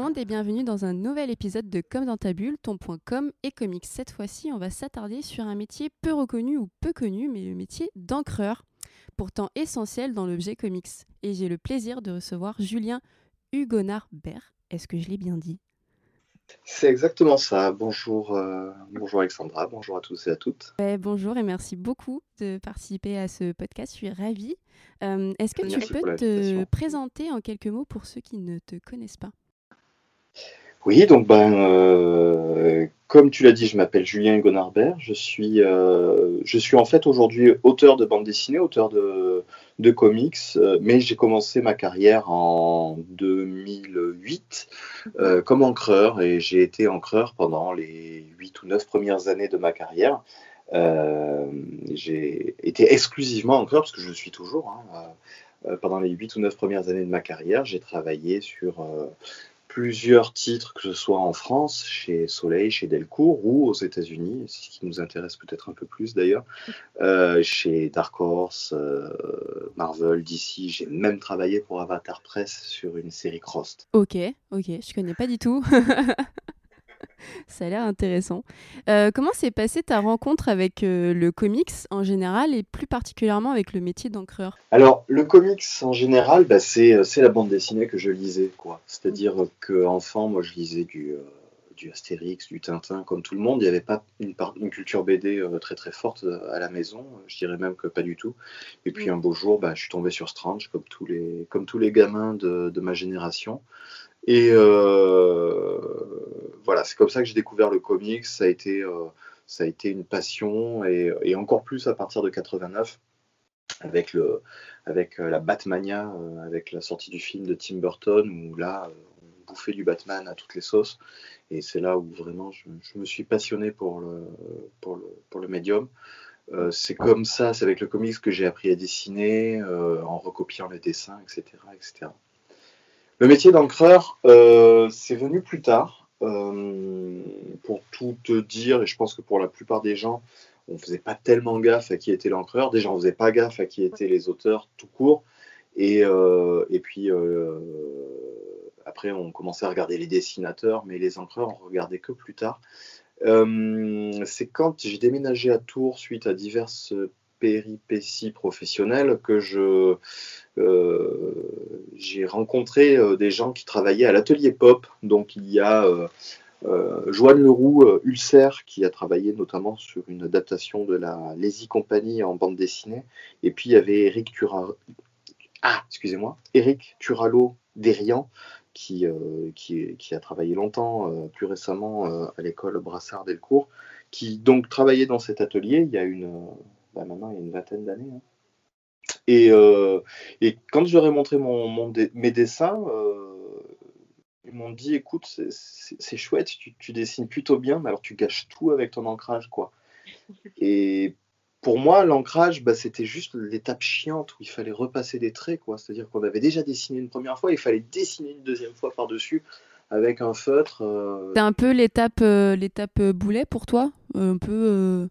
Monde et bienvenue dans un nouvel épisode de Comme dans ta bulle, ton point com et comics. Cette fois-ci, on va s'attarder sur un métier peu reconnu ou peu connu, mais le métier d'encreur, pourtant essentiel dans l'objet comics. Et j'ai le plaisir de recevoir Julien Hugonard-Bert. Est-ce que je l'ai bien dit? C'est exactement ça. Bonjour, euh, bonjour Alexandra, bonjour à tous et à toutes. Ouais, bonjour et merci beaucoup de participer à ce podcast. Je suis ravie. Euh, Est-ce que tu Merci peux te présenter en quelques mots pour ceux qui ne te connaissent pas? Oui, donc ben, euh, comme tu l'as dit, je m'appelle Julien Gonarbert. Je suis, euh, je suis en fait aujourd'hui auteur de bande dessinée, auteur de, comics, euh, mais j'ai commencé ma carrière en 2008 euh, comme encreur et j'ai été encreur pendant les 8 ou 9 premières années de ma carrière. J'ai été exclusivement encreur parce que je le suis toujours. hein, pendant les 8 ou 9 premières années de ma carrière, j'ai travaillé sur plusieurs titres, que ce soit en France, chez Soleil, chez Delcourt, ou aux États-Unis, ce qui nous intéresse peut-être un peu plus d'ailleurs, euh, chez Dark Horse, euh, Marvel, DC. J'ai même travaillé pour Avatar Press sur une série Crossed. Ok, ok, je connais pas du tout. Ça a l'air intéressant. Euh, comment s'est passée ta rencontre avec euh, le comics en général et plus particulièrement avec le métier d'encreur? Alors, le comics en général, bah, c'est c'est la bande dessinée que je lisais, quoi. C'est-à-dire que enfant, moi, je lisais du, euh, du Astérix, du Tintin, comme tout le monde. Il n'y avait pas une, culture BD euh, très très forte euh, à la maison. Je dirais même que pas du tout. Et puis Mm. un beau jour, bah, je suis tombé sur Strange, comme tous les, comme tous les gamins de, de ma génération. Et euh, voilà, c'est comme ça que j'ai découvert le comics. Ça a été, euh, ça a été une passion, et, encore plus à partir de 89 avec, le, avec euh, la Batmania, avec la sortie du film de Tim Burton, où là, on bouffait du Batman à toutes les sauces. Et c'est là où vraiment je, me suis passionné pour le, pour le, pour le médium. C'est comme ça, c'est avec le comics que j'ai appris à dessiner, en recopiant les dessins, etc. etc. Le métier d'encreur, euh, c'est venu plus tard. Euh, pour tout te dire, et je pense que pour la plupart des gens, on faisait pas tellement gaffe à qui était l'encreur. Déjà, on faisait pas gaffe à qui étaient les auteurs tout court. Et, euh, puis après, on commençait à regarder les dessinateurs, mais les encreurs, on regardait que plus tard. C'est quand j'ai déménagé à Tours suite à diverses péripéties professionnelles que je euh, j'ai rencontré euh, des gens qui travaillaient à l'atelier pop. Donc il y a euh, Joanne Leroux Ulcer qui a travaillé notamment sur une adaptation de la Lazy Company en bande dessinée. Et puis il y avait Eric Turalo, ah, Derian qui, qui, a travaillé longtemps, plus récemment à l'école Brassard Delcourt, qui donc travaillait dans cet atelier il y a une, bah, maintenant il y a une vingtaine d'années. hein. Et, euh, et quand je leur ai montré mon, mon dé- mes dessins, euh, ils m'ont dit écoute, c'est- chouette, tu, tu dessines plutôt bien, mais alors tu gâches tout avec ton ancrage, quoi. Et pour moi, l'ancrage, bah, c'était juste l'étape chiante où il fallait repasser des traits, quoi. C'est-à-dire qu'on avait déjà dessiné une première fois, il fallait dessiner une deuxième fois par-dessus avec un feutre. euh, C'est un peu l'étape euh, l'étape boulet pour toi Un peu.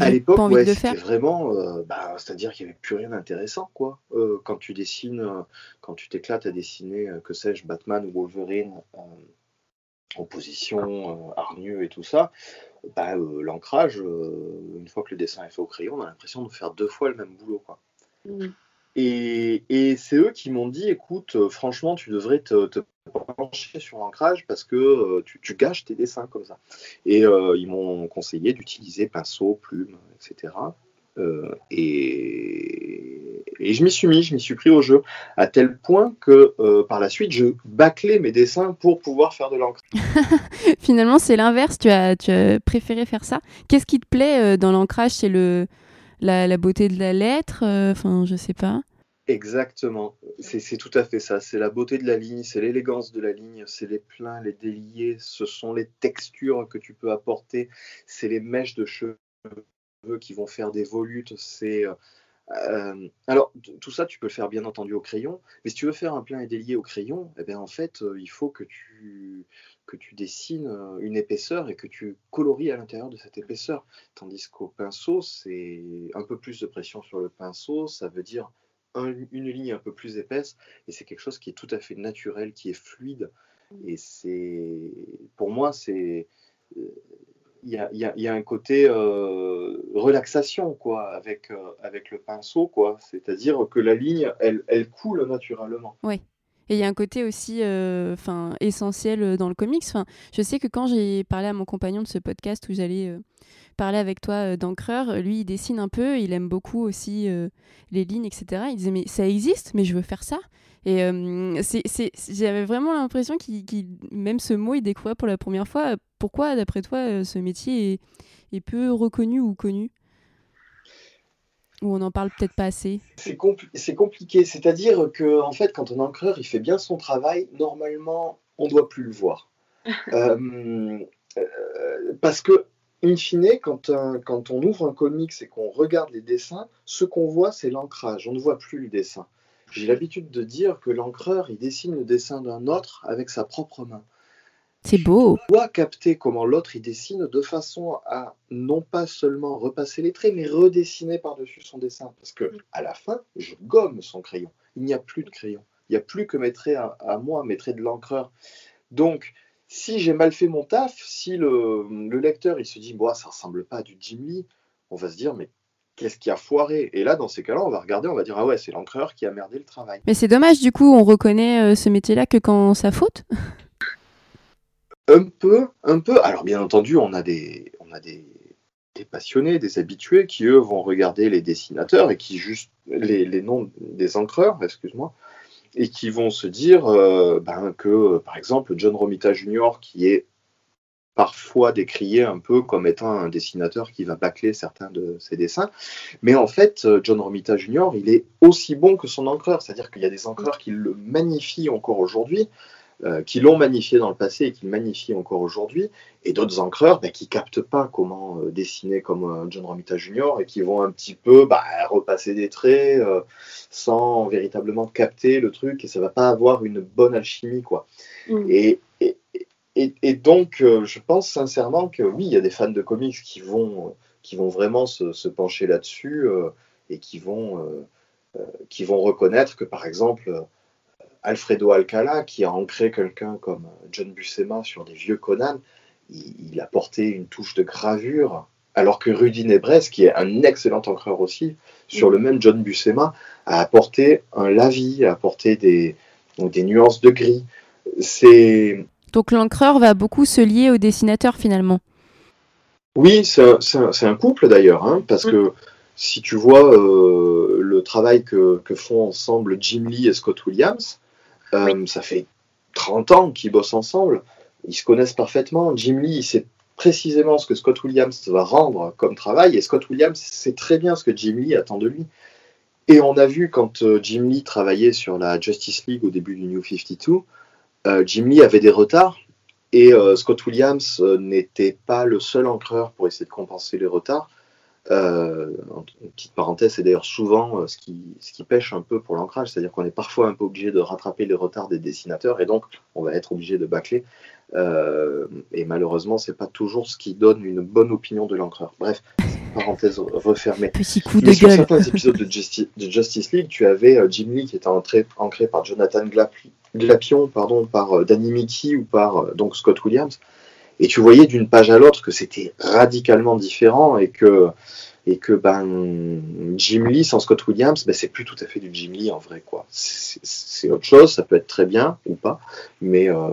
À l'époque, ouais, c'était vraiment, euh, bah, c'est-à-dire qu'il n'y avait plus rien d'intéressant, quoi. Euh, quand tu dessines, euh, quand tu t'éclates à dessiner, que sais-je, Batman ou Wolverine en position, hargneux et tout ça, bah, l'ancrage, une fois que le dessin est fait au crayon, on a l'impression de faire deux fois le même boulot, quoi. Et, et c'est eux qui m'ont dit, écoute, franchement, tu devrais te, te pencher sur l'ancrage parce que euh, tu, tu gâches tes dessins comme ça. Et euh, ils m'ont conseillé d'utiliser pinceau, plume, etc. Euh, et, je m'y suis mis, je m'y suis pris au jeu, à tel point que par la suite, je bâclais mes dessins pour pouvoir faire de l'encre. Finalement, c'est l'inverse. Tu as, tu as préféré faire ça. Qu'est-ce qui te plaît dans l'ancrage C'est le la, la beauté de la lettre Enfin, je sais pas. Exactement, c'est tout à fait ça. C'est la beauté de la ligne, c'est l'élégance de la ligne, c'est les pleins, les déliés, ce sont les textures que tu peux apporter, c'est les mèches de cheveux qui vont faire des volutes. C'est euh, euh, alors tout ça, tu peux le faire bien entendu au crayon, mais si tu veux faire un plein et délié au crayon, eh bien en fait, euh, il faut que tu que tu dessines une épaisseur et que tu colories à l'intérieur de cette épaisseur. Tandis qu'au pinceau, c'est un peu plus de pression sur le pinceau, ça veut dire une ligne un peu plus épaisse, et c'est quelque chose qui est tout à fait naturel, qui est fluide. Et c'est, pour moi, c'est, il y a, y a, un côté relaxation, quoi, avec, avec le pinceau, quoi. C'est-à-dire que la ligne, elle, elle coule naturellement. Oui. Et il y a un côté aussi enfin essentiel dans le comics. Je sais que quand j'ai parlé à mon compagnon de ce podcast où j'allais parler avec toi d'encreur, lui il dessine un peu, il aime beaucoup aussi les lignes, etc. Il disait mais ça existe, mais je veux faire ça. Et j'avais vraiment l'impression qu'il, même ce mot, il découvrait pour la première fois. Pourquoi, d'après toi, ce métier est peu reconnu ou connu? Ou on n'en parle peut-être pas assez C'est compliqué. C'est-à-dire que, en fait, quand un encreur il fait bien son travail, normalement, on ne doit plus le voir. Euh, euh, parce que, in fine, quand, quand on ouvre un comics et qu'on regarde les dessins, ce qu'on voit, c'est l'ancrage. On ne voit plus le dessin. J'ai l'habitude de dire que l'encreur, il dessine le dessin d'un autre avec sa propre main. C'est beau. On doit capter comment l'autre il dessine de façon à non pas seulement repasser les traits, mais redessiner par-dessus son dessin. Parce que à la fin, je gomme son crayon. Il n'y a plus de crayon. Il n'y a plus que mes traits à, moi, mes traits de l'encreur. Donc, si j'ai mal fait mon taf, si le, lecteur il se dit, bon, ça ressemble pas à du Jim Lee, on va se dire, mais qu'est-ce qui a foiré? Et là, dans ces cas-là, on va regarder, on va dire, ah ouais, c'est l'encreur qui a merdé le travail. Mais c'est dommage, du coup, on reconnaît euh, ce métier-là que quand ça faute? Un peu, un peu. Alors bien entendu, on a des, on a des, passionnés, des habitués qui eux vont regarder les dessinateurs et qui juste les, noms des encreurs, excuse-moi, et qui vont se dire euh, ben, que par exemple John Romita Jr. qui est parfois décrié un peu comme étant un dessinateur qui va bâcler certains de ses dessins. Mais en fait, John Romita Jr., il est aussi bon que son encreur. C'est-à-dire qu'il y a des encreurs qui le magnifient encore aujourd'hui. Euh, qui l'ont magnifié dans le passé et qui le magnifient encore aujourd'hui, et d'autres encreurs bah, qui captent pas comment euh, dessiner comme euh, John Romita Jr. et qui vont un petit peu bah, repasser des traits sans véritablement capter le truc, et ça va pas avoir une bonne alchimie. quoi. Mm. Et, et, et, donc, je pense sincèrement que oui, il y a des fans de comics qui vont, qui vont vraiment se, se pencher là-dessus et qui vont, qui vont reconnaître que, par exemple, Alfredo Alcala, qui a ancré quelqu'un comme John Buscema sur des vieux Conan, il, a porté une touche de gravure, alors que Rudy Nebres, qui est un excellent encreur aussi, sur le même John Buscema, a apporté un lavis, a apporté des, des nuances de gris. C'est... Donc l'encreur va beaucoup se lier au dessinateur finalement. Oui, c'est un, couple d'ailleurs, hein, parce mm. que si tu vois euh, le travail que, que, font ensemble Jim Lee et Scott Williams, euh, ça fait 30 ans qu'ils bossent ensemble. Ils se connaissent parfaitement. Jim Lee, il sait précisément ce que Scott Williams va rendre comme travail. Et Scott Williams sait très bien ce que Jim Lee attend de lui. Et on a vu quand euh, Jim Lee travaillait sur la Justice League au début du New 52, euh, Jim Lee avait des retards. Et Scott Williams n'était pas le seul encreur pour essayer de compenser les retards. Euh, une petite parenthèse, c'est d'ailleurs souvent euh, ce, qui, ce qui pêche un peu pour l'ancrage, c'est-à-dire qu'on est parfois un peu obligé de rattraper les retards des dessinateurs et donc on va être obligé de bâcler. Euh, et malheureusement, c'est pas toujours ce qui donne une bonne opinion de l'encreur. Bref, parenthèse refermée. Petit coup de sur certains épisodes de, Justice League, tu avais Jim Lee qui était ancré, ancré par Jonathan Glapion, pardon, par Danny Mickey ou par donc Scott Williams. Et tu voyais d'une page à l'autre que c'était radicalement différent et que, et que ben, Jim Lee sans Scott Williams, ben, c'est plus tout à fait du Jim Lee en vrai. quoi. C'est autre chose, ça peut être très bien ou pas, mais euh,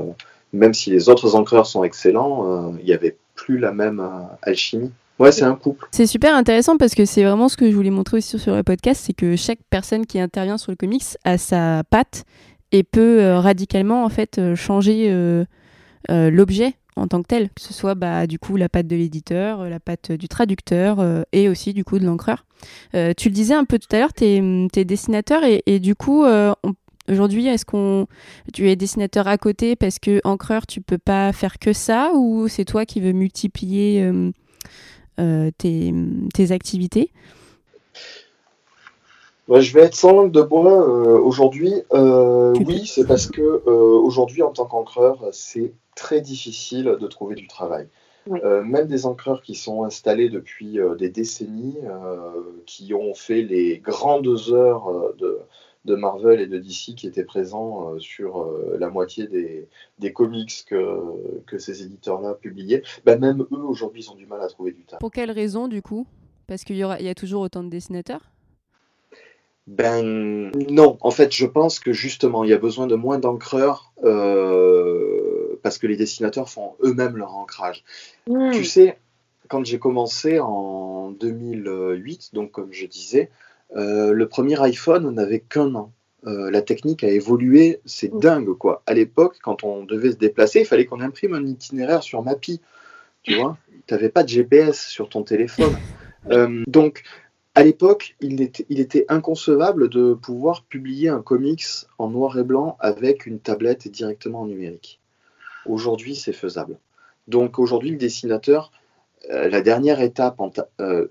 même si les autres encreurs sont excellents, euh, il n'y avait plus la même euh, alchimie. Ouais, c'est un couple. C'est super intéressant parce que c'est vraiment ce que je voulais montrer aussi sur le podcast, c'est que chaque personne qui intervient sur le comics a sa patte et peut radicalement en fait changer l'objet en tant que tel, que ce soit bah, du coup la patte de l'éditeur, euh, la patte du traducteur euh, et aussi du coup de l'encreur. Euh, tu le disais un peu tout à l'heure, tu es, dessinateur et, du coup, aujourd'hui, est-ce qu'on tu es dessinateur à côté parce que encreur, tu peux pas faire que ça ou c'est toi qui veux multiplier tes, tes, activités? Je vais être sans langue de bois aujourd'hui. oui, c'est parce que aujourd'hui, en tant qu'encreur, c'est très difficile de trouver du travail. même des encreurs qui sont installés depuis des décennies, qui ont fait les grandes heures de, de Marvel et de DC qui étaient présents euh, sur euh, la moitié des, des comics que, que ces éditeurs-là publiaient, bah, même eux aujourd'hui ils ont du mal à trouver du temps. Pour quelle raison du coup? Parce qu'il y, aura, il y a toujours autant de dessinateurs? Ben non, en fait, je pense que justement, il y a besoin de moins d'encreurs euh, parce que les dessinateurs font eux-mêmes leur ancrage. Hmm. Tu sais, quand j'ai commencé en 2008, donc comme je disais, euh, le premier iPhone n'avait qu'un an. Euh, la technique a évolué, c'est dingue quoi. À l'époque, quand on devait se déplacer, il fallait qu'on imprime un itinéraire sur Mappy. Tu vois, tu n'avais pas de GPS sur ton téléphone. Donc, à l'époque, il était, inconcevable de pouvoir publier un comics en noir et blanc avec une tablette directement en numérique. Aujourd'hui, c'est faisable. Donc aujourd'hui, le dessinateur, la dernière étape en,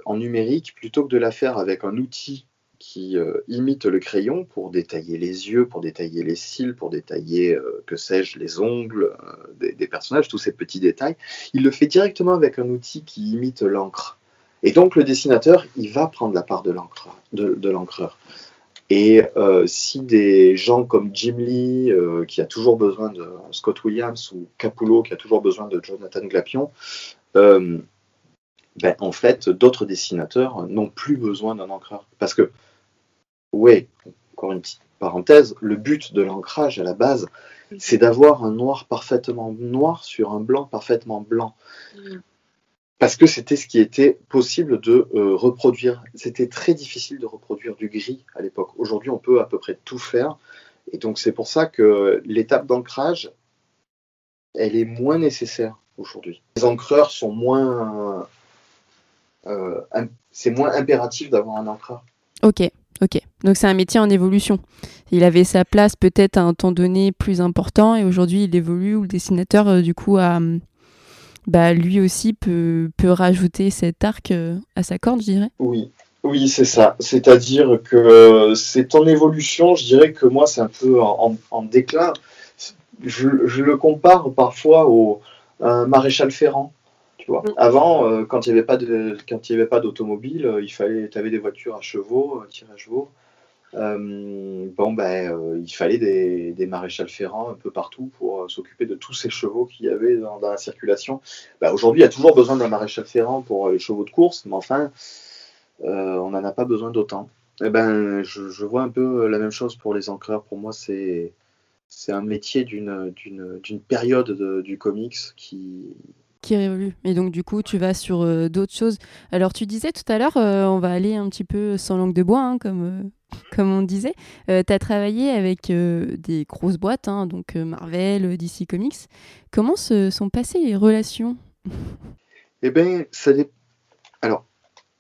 en, numérique, plutôt que de la faire avec un outil qui euh, imite le crayon pour détailler les yeux, pour détailler les cils, pour détailler, euh, que sais-je, les ongles euh, des, personnages, tous ces petits détails. Il le fait directement avec un outil qui imite l'encre. Et donc le dessinateur, il va prendre la part de l'encreur. Et si des gens comme Jim Lee, qui a toujours besoin de Scott Williams, ou Capullo, qui a toujours besoin de Jonathan Glapion, ben, en fait, d'autres dessinateurs n'ont plus besoin d'un encreur. Parce que oui, encore une petite parenthèse, le but de l'ancrage à la base, c'est d'avoir un noir parfaitement noir sur un blanc parfaitement blanc. Parce que c'était ce qui était possible de euh, reproduire. C'était très difficile de reproduire du gris à l'époque. Aujourd'hui, on peut à peu près tout faire. Et donc, c'est pour ça que l'étape d'ancrage, elle est moins nécessaire aujourd'hui. Les encreurs sont moins. Euh, c'est moins impératif d'avoir un encreur. Ok. Ok, donc c'est un métier en évolution. Il avait sa place peut-être à un temps donné plus important et aujourd'hui il évolue où le dessinateur euh, du coup a, bah, lui aussi peut, peut rajouter cet arc euh, à sa corde, je dirais. Oui, oui, c'est ça. C'est-à-dire que euh, c'est en évolution. Je dirais que moi, c'est un peu en, déclin. Je, je, le compare parfois au maréchal Ferrand. Mm. Avant, euh, quand il n'y avait pas de, quand il avait pas d'automobile, il fallait, tu avais des voitures à chevaux, à tir à chevaux. Bon, ben, euh, il fallait des, des maréchals ferrants un peu partout pour s'occuper de tous ces chevaux qu'il y avait dans, la circulation. Ben, aujourd'hui, il y a toujours besoin d'un maréchal ferrant pour les chevaux de course, mais enfin, on n'en a pas besoin d'autant. Eh ben, je, vois un peu la même chose pour les encreurs. Pour moi, c'est un métier d'une période du comics qui, qui révolue. Et donc, du coup, tu vas sur euh, d'autres choses. Alors, tu disais tout à l'heure, euh, on va aller un petit peu sans langue de bois, hein, comme, euh, comme on disait. tu as travaillé avec des grosses boîtes, hein, donc Marvel, DC Comics. Comment se sont passées les relations? Eh bien, ça, Alors,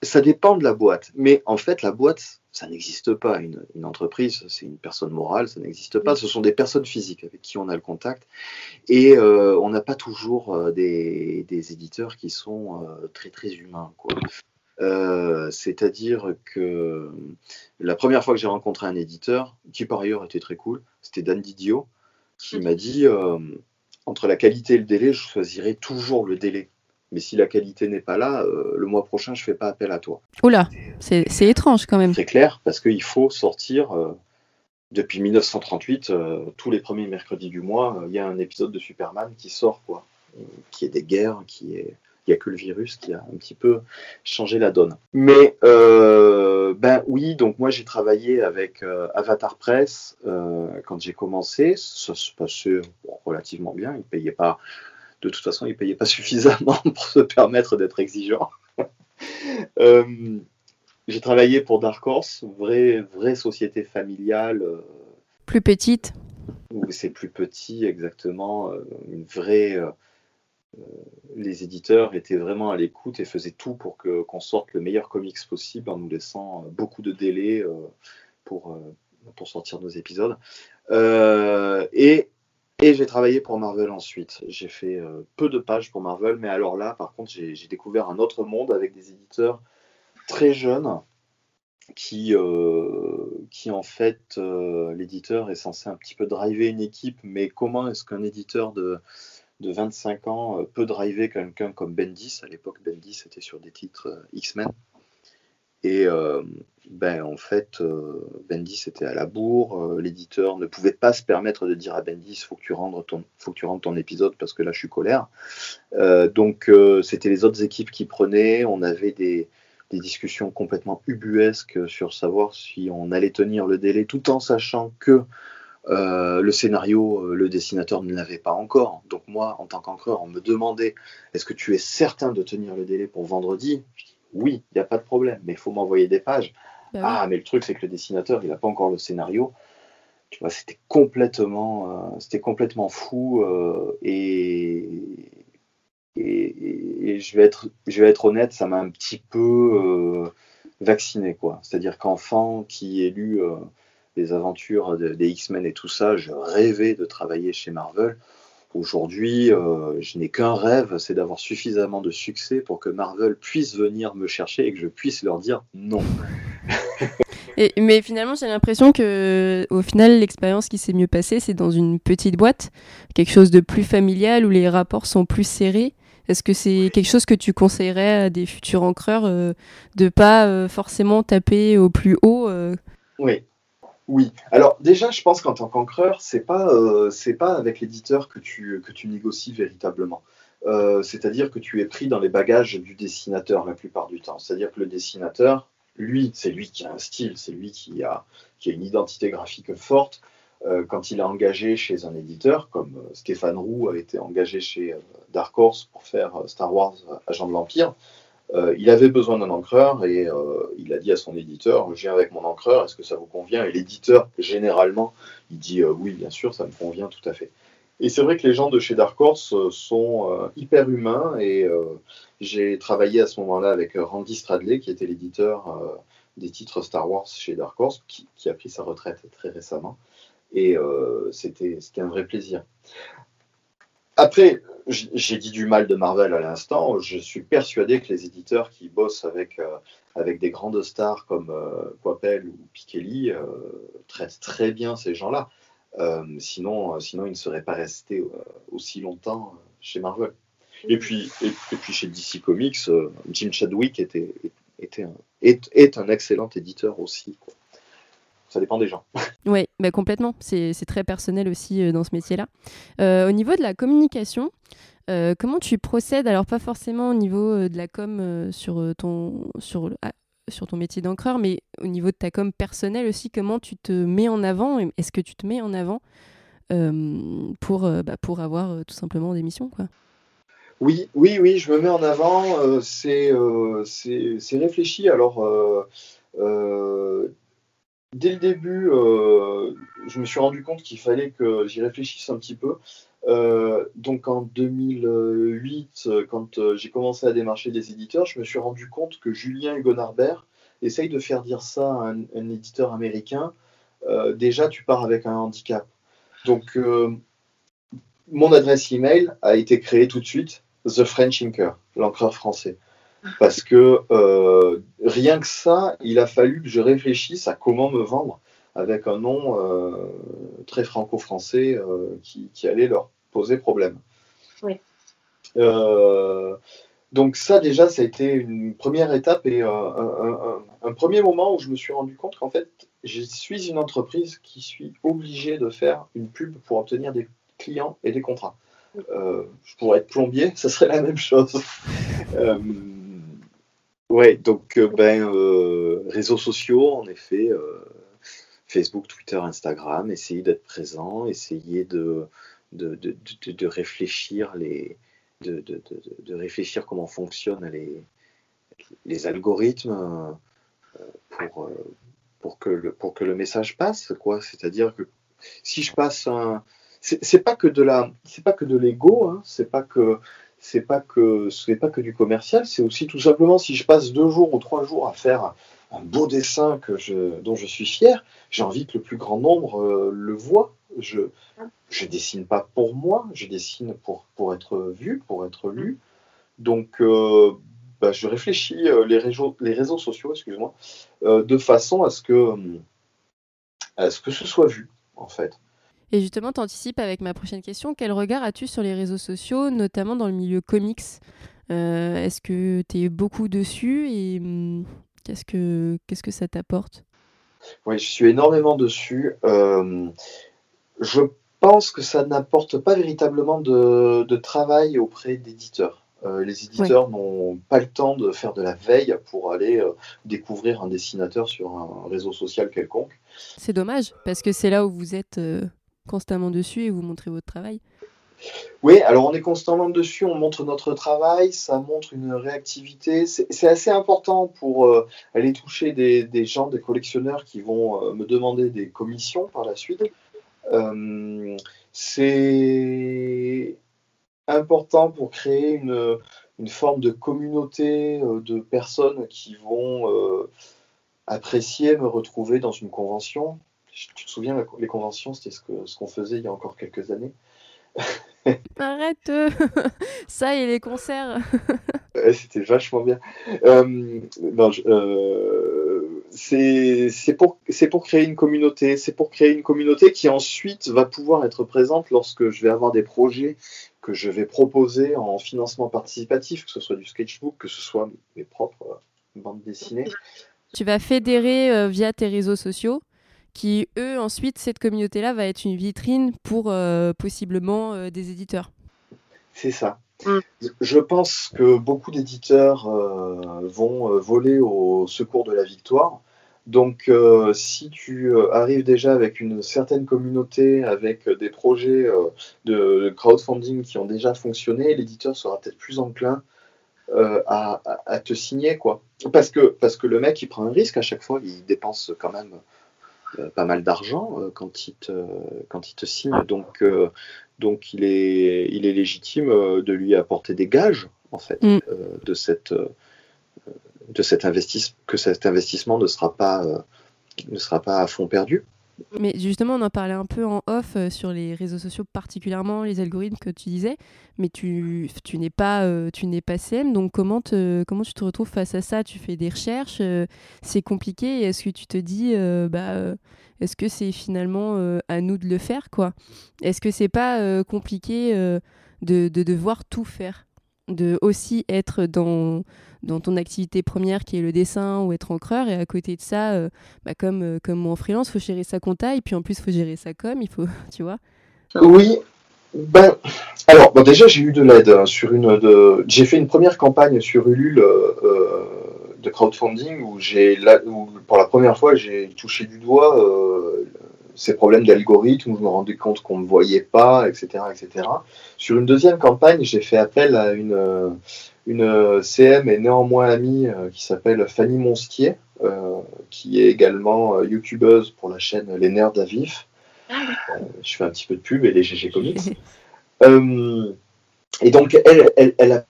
ça dépend de la boîte. Mais en fait, la boîte, ça n'existe pas. Une, entreprise, c'est une personne morale, ça n'existe pas. Ce sont des personnes physiques avec qui on a le contact. Et euh, on n'a pas toujours euh, des, éditeurs qui sont euh, très très humains. C'est-à-dire que la première fois que j'ai rencontré un éditeur, qui par ailleurs était très cool, c'était Dan Didio, qui m'a dit entre la qualité et le délai, je choisirais toujours le délai mais si la qualité n'est pas là, euh, le mois prochain, je ne fais pas appel à toi. Oula, c'est étrange quand même. C'est clair, parce qu'il faut sortir. Euh, depuis 1938, euh, tous les premiers mercredis du mois, il y a un épisode de Superman qui sort, quoi. Qui est des guerres, qui est. Il n'y a que le virus qui a un petit peu changé la donne. Mais ben oui, donc moi j'ai travaillé avec Avatar Press quand j'ai commencé. Ça se passait relativement bien. Ils ne payaient pas de toute façon, ils ne payaient pas suffisamment pour se permettre d'être exigeants. Euh, j'ai travaillé pour Dark Horse, vraie, vraie société familiale. Euh, plus petite c'est plus petit, exactement. Euh, une vraie. Les éditeurs étaient vraiment à l'écoute et faisaient tout pour que, qu'on sorte le meilleur comics possible en nous laissant beaucoup de délais pour, pour sortir nos épisodes. et et j'ai travaillé pour Marvel ensuite. J'ai fait euh, peu de pages pour Marvel, mais alors là, par contre, j'ai découvert un autre monde avec des éditeurs très jeunes qui, euh, qui en fait, euh, l'éditeur est censé un petit peu driver une équipe, mais comment est-ce qu'un éditeur de, de 25 ans peut driver quelqu'un comme Bendis. À l'époque, Bendis était sur des titres X-Men. Et ben, en fait, Bendis était à la bourre. L'éditeur ne pouvait pas se permettre de dire à Bendis faut que tu rendes ton, faut que tu rendes ton épisode parce que là, je suis colère. donc, c'était les autres équipes qui prenaient. On avait des discussions complètement ubuesques sur savoir si on allait tenir le délai tout en sachant que euh, le scénario, euh, le dessinateur ne l'avait pas encore. Donc moi, en tant qu'encreur, on me demandait est-ce que tu es certain de tenir le délai pour vendredi? Oui, il n'y a pas de problème, mais il faut m'envoyer des pages. Bah ah, mais le truc, c'est que le dessinateur, il n'a pas encore le scénario. Tu vois, c'était complètement, euh, c'était complètement fou. et, et, je, vais être, je vais être honnête, ça m'a un petit peu vacciné. quoi. C'est-à-dire qu'enfant qui est lu les aventures des X-Men et tout ça, je rêvais de travailler chez Marvel. Aujourd'hui, euh, je n'ai qu'un rêve, c'est d'avoir suffisamment de succès pour que Marvel puisse venir me chercher et que je puisse leur dire non. et, mais finalement, j'ai l'impression que, au final, l'expérience qui s'est mieux passée, c'est dans une petite boîte, quelque chose de plus familial où les rapports sont plus serrés. Est-ce que c'est quelque chose que tu conseillerais à des futurs encreurs euh, de pas euh, forcément taper au plus haut Oui, oui, alors déjà, je pense qu'en tant qu'encreur, c'est pas euh, pas avec l'éditeur que tu que tu négocies véritablement. Euh, c'est-à-dire que tu es pris dans les bagages du dessinateur la plupart du temps. C'est-à-dire que le dessinateur, lui, c'est lui qui a un style, c'est lui qui a qui a une identité graphique forte. Euh, quand il est engagé chez un éditeur, comme Stéphane Roux a été engagé chez Dark Horse pour faire Star Wars Agent de l'Empire, euh, il avait besoin d'un encreur et euh, il a dit à son éditeur J'ai avec mon encreur, est-ce que ça vous convient? Et l'éditeur, généralement, il dit euh, Oui, bien sûr, ça me convient tout à fait. Et c'est vrai que les gens de chez Dark Horse sont hyper humains et j'ai travaillé à ce moment-là avec Randy Stradley, qui était l'éditeur des titres Star Wars chez Dark Horse, qui, qui a pris sa retraite très récemment. Et c'était un vrai plaisir. Après, j'ai dit du mal de Marvel à l'instant. Je suis persuadé que les éditeurs qui bossent avec, euh, avec des grandes stars comme euh, ou Pikeli euh, traitent très bien ces gens-là. sinon, sinon, ils ne seraient pas restés aussi longtemps chez Marvel. Et puis, et, puis chez DC Comics, Jim Chadwick était, était est, est, un excellent éditeur aussi ça dépend des gens. Oui, bah complètement. C'est très personnel aussi euh, dans ce métier-là. Euh, au niveau de la communication, euh, comment tu procèdes? Alors, pas forcément au niveau de la com sur, ton, sur, ah, sur ton métier d'encreur, mais au niveau de ta com personnelle aussi, comment tu te mets en avant Est-ce que tu te mets en avant pour, bah, pour avoir tout simplement des missions quoi? Oui, oui, oui, je me mets en avant. c'est réfléchi. Alors, dès le début, euh, je me suis rendu compte qu'il fallait que j'y réfléchisse un petit peu. Euh, donc en 2008, quand euh, j'ai commencé à démarcher des éditeurs, je me suis rendu compte que Julien Hugo Narbert essaye de faire dire ça à un, éditeur américain. déjà, tu pars avec un handicap. Donc, mon adresse email a été créée tout de suite, The French Inker, l'encreur français parce que euh, rien que ça, il a fallu que je réfléchisse à comment me vendre avec un nom euh, très franco-français euh, qui, allait leur poser problème. Oui. donc ça déjà, ça a été une première étape et un, premier moment où je me suis rendu compte qu'en fait, je suis une entreprise qui suis obligée de faire une pub pour obtenir des clients et des contrats. je pourrais être plombier, ça serait la même chose. Ouais, donc euh, ben, euh, réseaux sociaux, en effet, euh, Facebook, Twitter, Instagram, essayer d'être présent, essayer de, de, de, de réfléchir les, de, réfléchir comment fonctionnent les, les algorithmes pour, pour, que le, pour que le message passe, quoi. C'est-à-dire que si je passe un. C'est pas que de la, c'est pas que de l'ego, hein, c'est pas que c'est pas que ce n'est pas que du commercial, c'est aussi tout simplement si je passe deux jours ou trois jours à faire un beau dessin que je, dont je suis fier, j'ai envie que le plus grand nombre euh, le voit. Je je dessine pas pour moi, je dessine pour pour être vu, pour être lu. Donc euh, bah, je réfléchis euh, les réseaux les réseaux sociaux, excuse-moi, de façon à ce que à ce que ce soit vu en fait. Et justement, tu anticipes avec ma prochaine question. Quel regard as-tu sur les réseaux sociaux, notamment dans le milieu comics? Est-ce que tu es beaucoup dessus et hum, qu'est-ce que, qu'est-ce que ça t'apporte? Oui, je suis énormément dessus. je pense que ça n'apporte pas véritablement de, travail auprès d'éditeurs. Euh, les éditeurs n'ont pas le temps de faire de la veille pour aller euh, découvrir un dessinateur sur un réseau social quelconque. C'est dommage, parce que c'est là où vous êtes euh, constamment dessus et vous montrez votre travail. Oui, alors on est constamment dessus, on montre notre travail, ça montre une réactivité. C'est assez important pour aller toucher des, gens, des collectionneurs qui vont me demander des commissions par la suite. Euh, c'est important pour créer une, forme de communauté euh, de personnes qui vont euh, apprécier me retrouver dans une convention. Tu te souviens, les conventions, c'était ce qu'on ce qu'on faisait il y a encore quelques années. Arrête Ça et les concerts C'était vachement bien. Euh, c'est pour, pour créer une communauté. C'est pour créer une communauté qui ensuite va pouvoir être présente lorsque je vais avoir des projets que je vais proposer en financement participatif, que ce soit du sketchbook, que ce soit mes propres bandes dessinées. Tu vas fédérer euh, via tes réseaux sociaux qui, eux, ensuite, cette communauté-là va être une vitrine pour euh, possiblement euh, des éditeurs. C'est ça. Mm. Je pense que beaucoup d'éditeurs vont voler au secours de la victoire donc, euh, si tu euh, arrives déjà avec une certaine communauté, avec des projets euh, de crowdfunding qui ont déjà fonctionné, l'éditeur sera peut-être plus enclin à, te signer, quoi. Parce que, parce que le mec, il prend un risque à chaque fois, il dépense quand même pas mal d'argent quand, il te, quand il te signe. Donc, donc il, est, il est légitime de lui apporter des gages, en fait, mm. de cette de cet investissement, que cet investissement ne sera pas, euh, ne sera pas à fond perdu. Mais justement, on en parlait un peu en off euh, sur les réseaux sociaux, particulièrement les algorithmes que tu disais. Mais tu, n'es pas, euh, pas CM, donc comment, tu te retrouves face à ça? Tu fais des recherches, c'est compliqué. Est-ce que tu te dis, bah, est-ce que c'est finalement à nous de le faire, quoi? Est-ce que c'est pas compliqué de devoir tout faire? De aussi être dans, dans ton activité première qui est le dessin ou être encreur. Et à côté de ça euh, bah comme euh, comme en freelance faut gérer sa compta et puis en plus faut gérer sa com il faut tu vois. Oui ben alors déjà j'ai eu de l'aide hein, sur une de j'ai fait une première campagne sur Ulule euh, de crowdfunding où j'ai pour la première fois j'ai touché du doigt ces problèmes d'algorithme où je me rendais compte qu'on ne me voyait pas, etc., etc. Sur une deuxième campagne, j'ai fait appel à une, une CM et néanmoins amie euh, qui s'appelle Fanny Monstier, euh, qui est également euh, youtubeuse pour la chaîne Les Nerds d'Avif. Ah je fais un petit peu de pub et les GG Comics. et donc, elle, elle, elle, a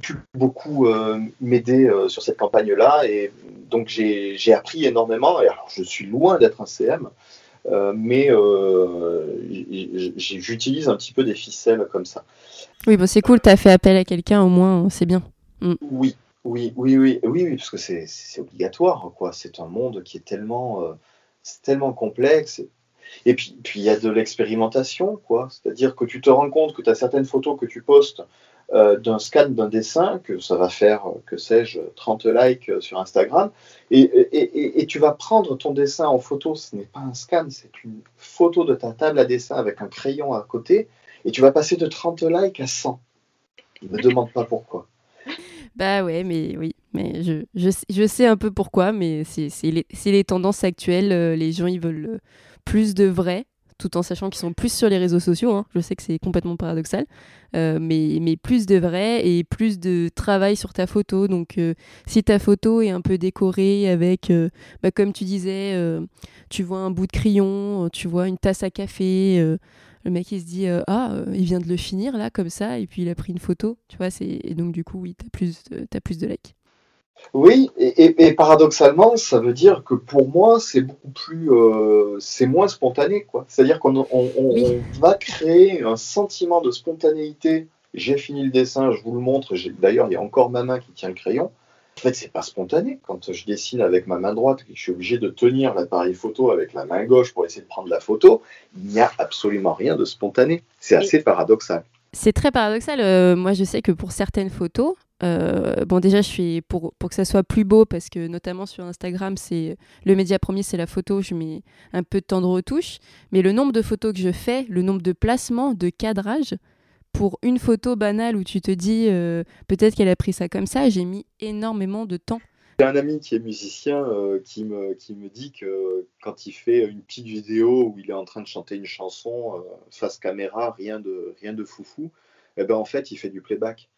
pu beaucoup m'aider sur cette campagne-là. Et donc, j'ai appris énormément. Et alors, je suis loin d'être un CM. Euh, mais euh, j'utilise un petit peu des ficelles comme ça. Oui, bon, c'est cool, tu as fait appel à quelqu'un, au moins, c'est bien. Mm. Oui, oui, oui, oui, oui, oui, parce que c'est obligatoire, quoi. C'est un monde qui est tellement, euh, tellement complexe. Et puis, puis il y a de l'expérimentation, quoi. C'est-à-dire que tu te rends compte que tu as certaines photos que tu postes euh, d'un scan d'un dessin, que ça va faire, euh, que sais-je, 30 likes euh, sur Instagram, et, tu vas prendre ton dessin en photo, ce n'est pas un scan, c'est une photo de ta table à dessin avec un crayon à côté, et tu vas passer de 30 likes à 100. Ne me demande pas pourquoi. Bah ouais, mais oui, mais je, je, sais un peu pourquoi, mais c'est les, les, tendances actuelles, les gens ils veulent plus de vrai, tout en sachant qu'ils sont plus sur les réseaux sociaux. Hein. Je sais que c'est complètement paradoxal, euh, mais, mais plus de vrai et plus de travail sur ta photo. Donc, euh, si ta photo est un peu décorée avec, euh, bah, comme tu disais, tu vois un bout de crayon, tu vois une tasse à café. le mec il se dit ah il vient de le finir là comme ça et puis il a pris une photo tu vois et donc du coup oui t'as plus as plus de likes oui, et, paradoxalement, ça veut dire que pour moi, c'est beaucoup plus, euh, c'est moins spontané, quoi. C'est-à-dire qu'on va créer un sentiment de spontanéité. J'ai fini le dessin, je vous le montre. D'ailleurs, il y a encore ma main qui tient le crayon. fait, c'est pas spontané. Quand je dessine avec ma main droite et que je suis obligé de tenir l'appareil photo avec la main gauche pour essayer de prendre la photo, il n'y a absolument rien de spontané. C'est assez paradoxal. C'est très paradoxal. Euh, moi, je sais que pour certaines photos, euh, bon, déjà, je suis pour, que ça soit plus beau, parce que notamment sur Instagram, c'est le média premier, c'est la photo. Je mets un peu de temps de retouche, mais le nombre de photos que je fais, le nombre de placements, de cadrage, pour une photo banale où tu te dis euh, peut-être qu'elle a pris ça comme ça, j'ai mis énormément de temps. J'ai un ami qui est musicien euh, qui, me, qui me dit que quand il fait une petite vidéo où il est en train de chanter une chanson face caméra, rien de, rien de foufou, eh ben en fait il fait du playback.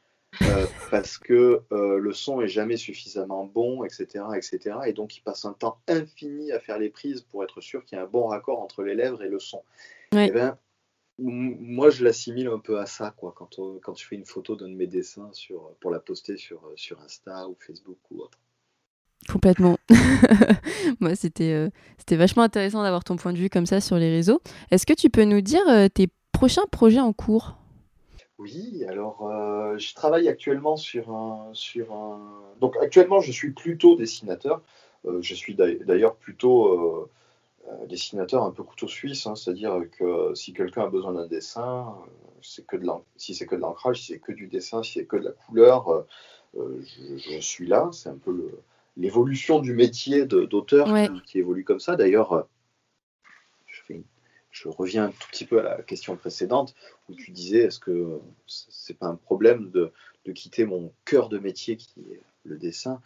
Euh, parce que euh, le son est jamais suffisamment bon, etc., etc. Et donc, il passe un temps infini à faire les prises pour être sûr qu'il y a un bon raccord entre les lèvres et le son. Et eh ben, moi, je l'assimile un peu à ça, quoi, quand, euh, quand je fais une photo d'un de mes dessins sur, pour la poster sur, sur Insta ou Facebook ou autre. Complètement. moi, c'était c'était vachement intéressant d'avoir ton point de vue comme ça sur les réseaux. Est-ce que tu peux nous dire tes prochains projets en cours? Oui, alors euh, je travaille actuellement sur un, sur un. Donc actuellement, je suis plutôt dessinateur. Euh, je suis d'ailleurs plutôt euh, dessinateur un peu couteau suisse, hein, c'est-à-dire que si quelqu'un a besoin d'un dessin, c'est que de si c'est que de l'ancrage, si c'est que du dessin, si c'est que de la couleur, je, suis là. C'est un peu l'évolution du métier d'auteur qui, qui, évolue comme ça. D'ailleurs, je reviens un tout petit peu à la question précédente où tu disais est-ce que c'est pas un problème de, quitter mon cœur de métier qui est le dessin?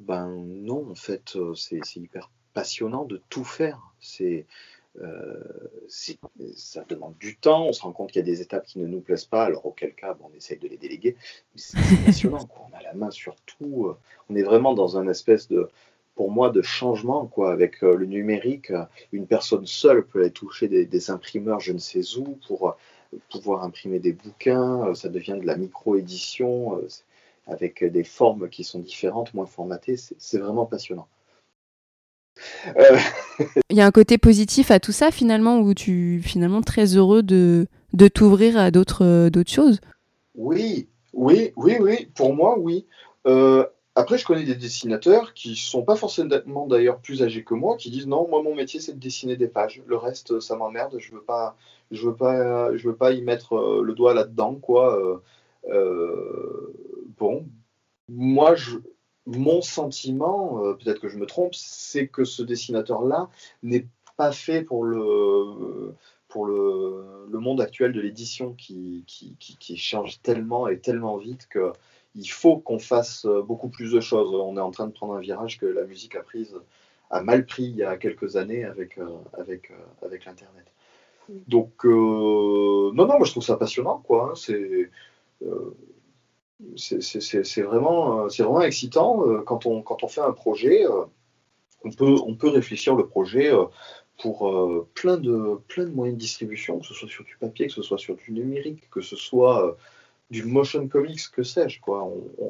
Ben non, en fait, euh, c'est hyper passionnant de tout faire. Euh, c'est ça demande du temps. On se rend compte qu'il y a des étapes qui ne nous plaisent pas, alors auquel cas, on essaye de les déléguer. Mais c'est passionnant. On a la main sur tout. Euh, on est vraiment dans un espèce de, pour moi de changement quoi. Avec euh, le numérique une personne seule peut aller toucher des, imprimeurs je ne sais où pour euh, pouvoir imprimer des bouquins euh, ça devient de la micro-édition avec des formes qui sont différentes moins formatées c'est vraiment passionnant. Il y a un côté positif à tout ça finalement où tu finalement très heureux de, de t'ouvrir à d'autres d'autres choses? Oui oui oui oui pour moi oui après, je connais des dessinateurs qui sont pas forcément d'ailleurs plus âgés que moi, qui disent non, moi mon métier c'est de dessiner des pages. Le reste, ça m'emmerde. Je veux veux pas, je veux pas y mettre euh, le doigt là-dedans, quoi. Euh, euh, bon, moi, je, mon sentiment, peut-être que je me trompe, c'est que ce dessinateur-là n'est pas fait pour le pour le, monde actuel de l'édition qui, qui, qui, change tellement et tellement vite que il faut qu'on fasse euh, beaucoup plus de choses. On est en train de prendre un virage que la musique a prise, a mal pris il y a quelques années avec, euh, avec, euh, avec l'Internet. Donc, non, non, moi je trouve ça passionnant, quoi. Hein. C'est. c'est vraiment, vraiment excitant quand, on, quand on fait un projet. on, peut, on peut réfléchir le projet pour plein, de, plein de moyens de distribution, que ce soit sur du papier, que ce soit sur du numérique, que ce soit du motion comics, que sais-je, quoi.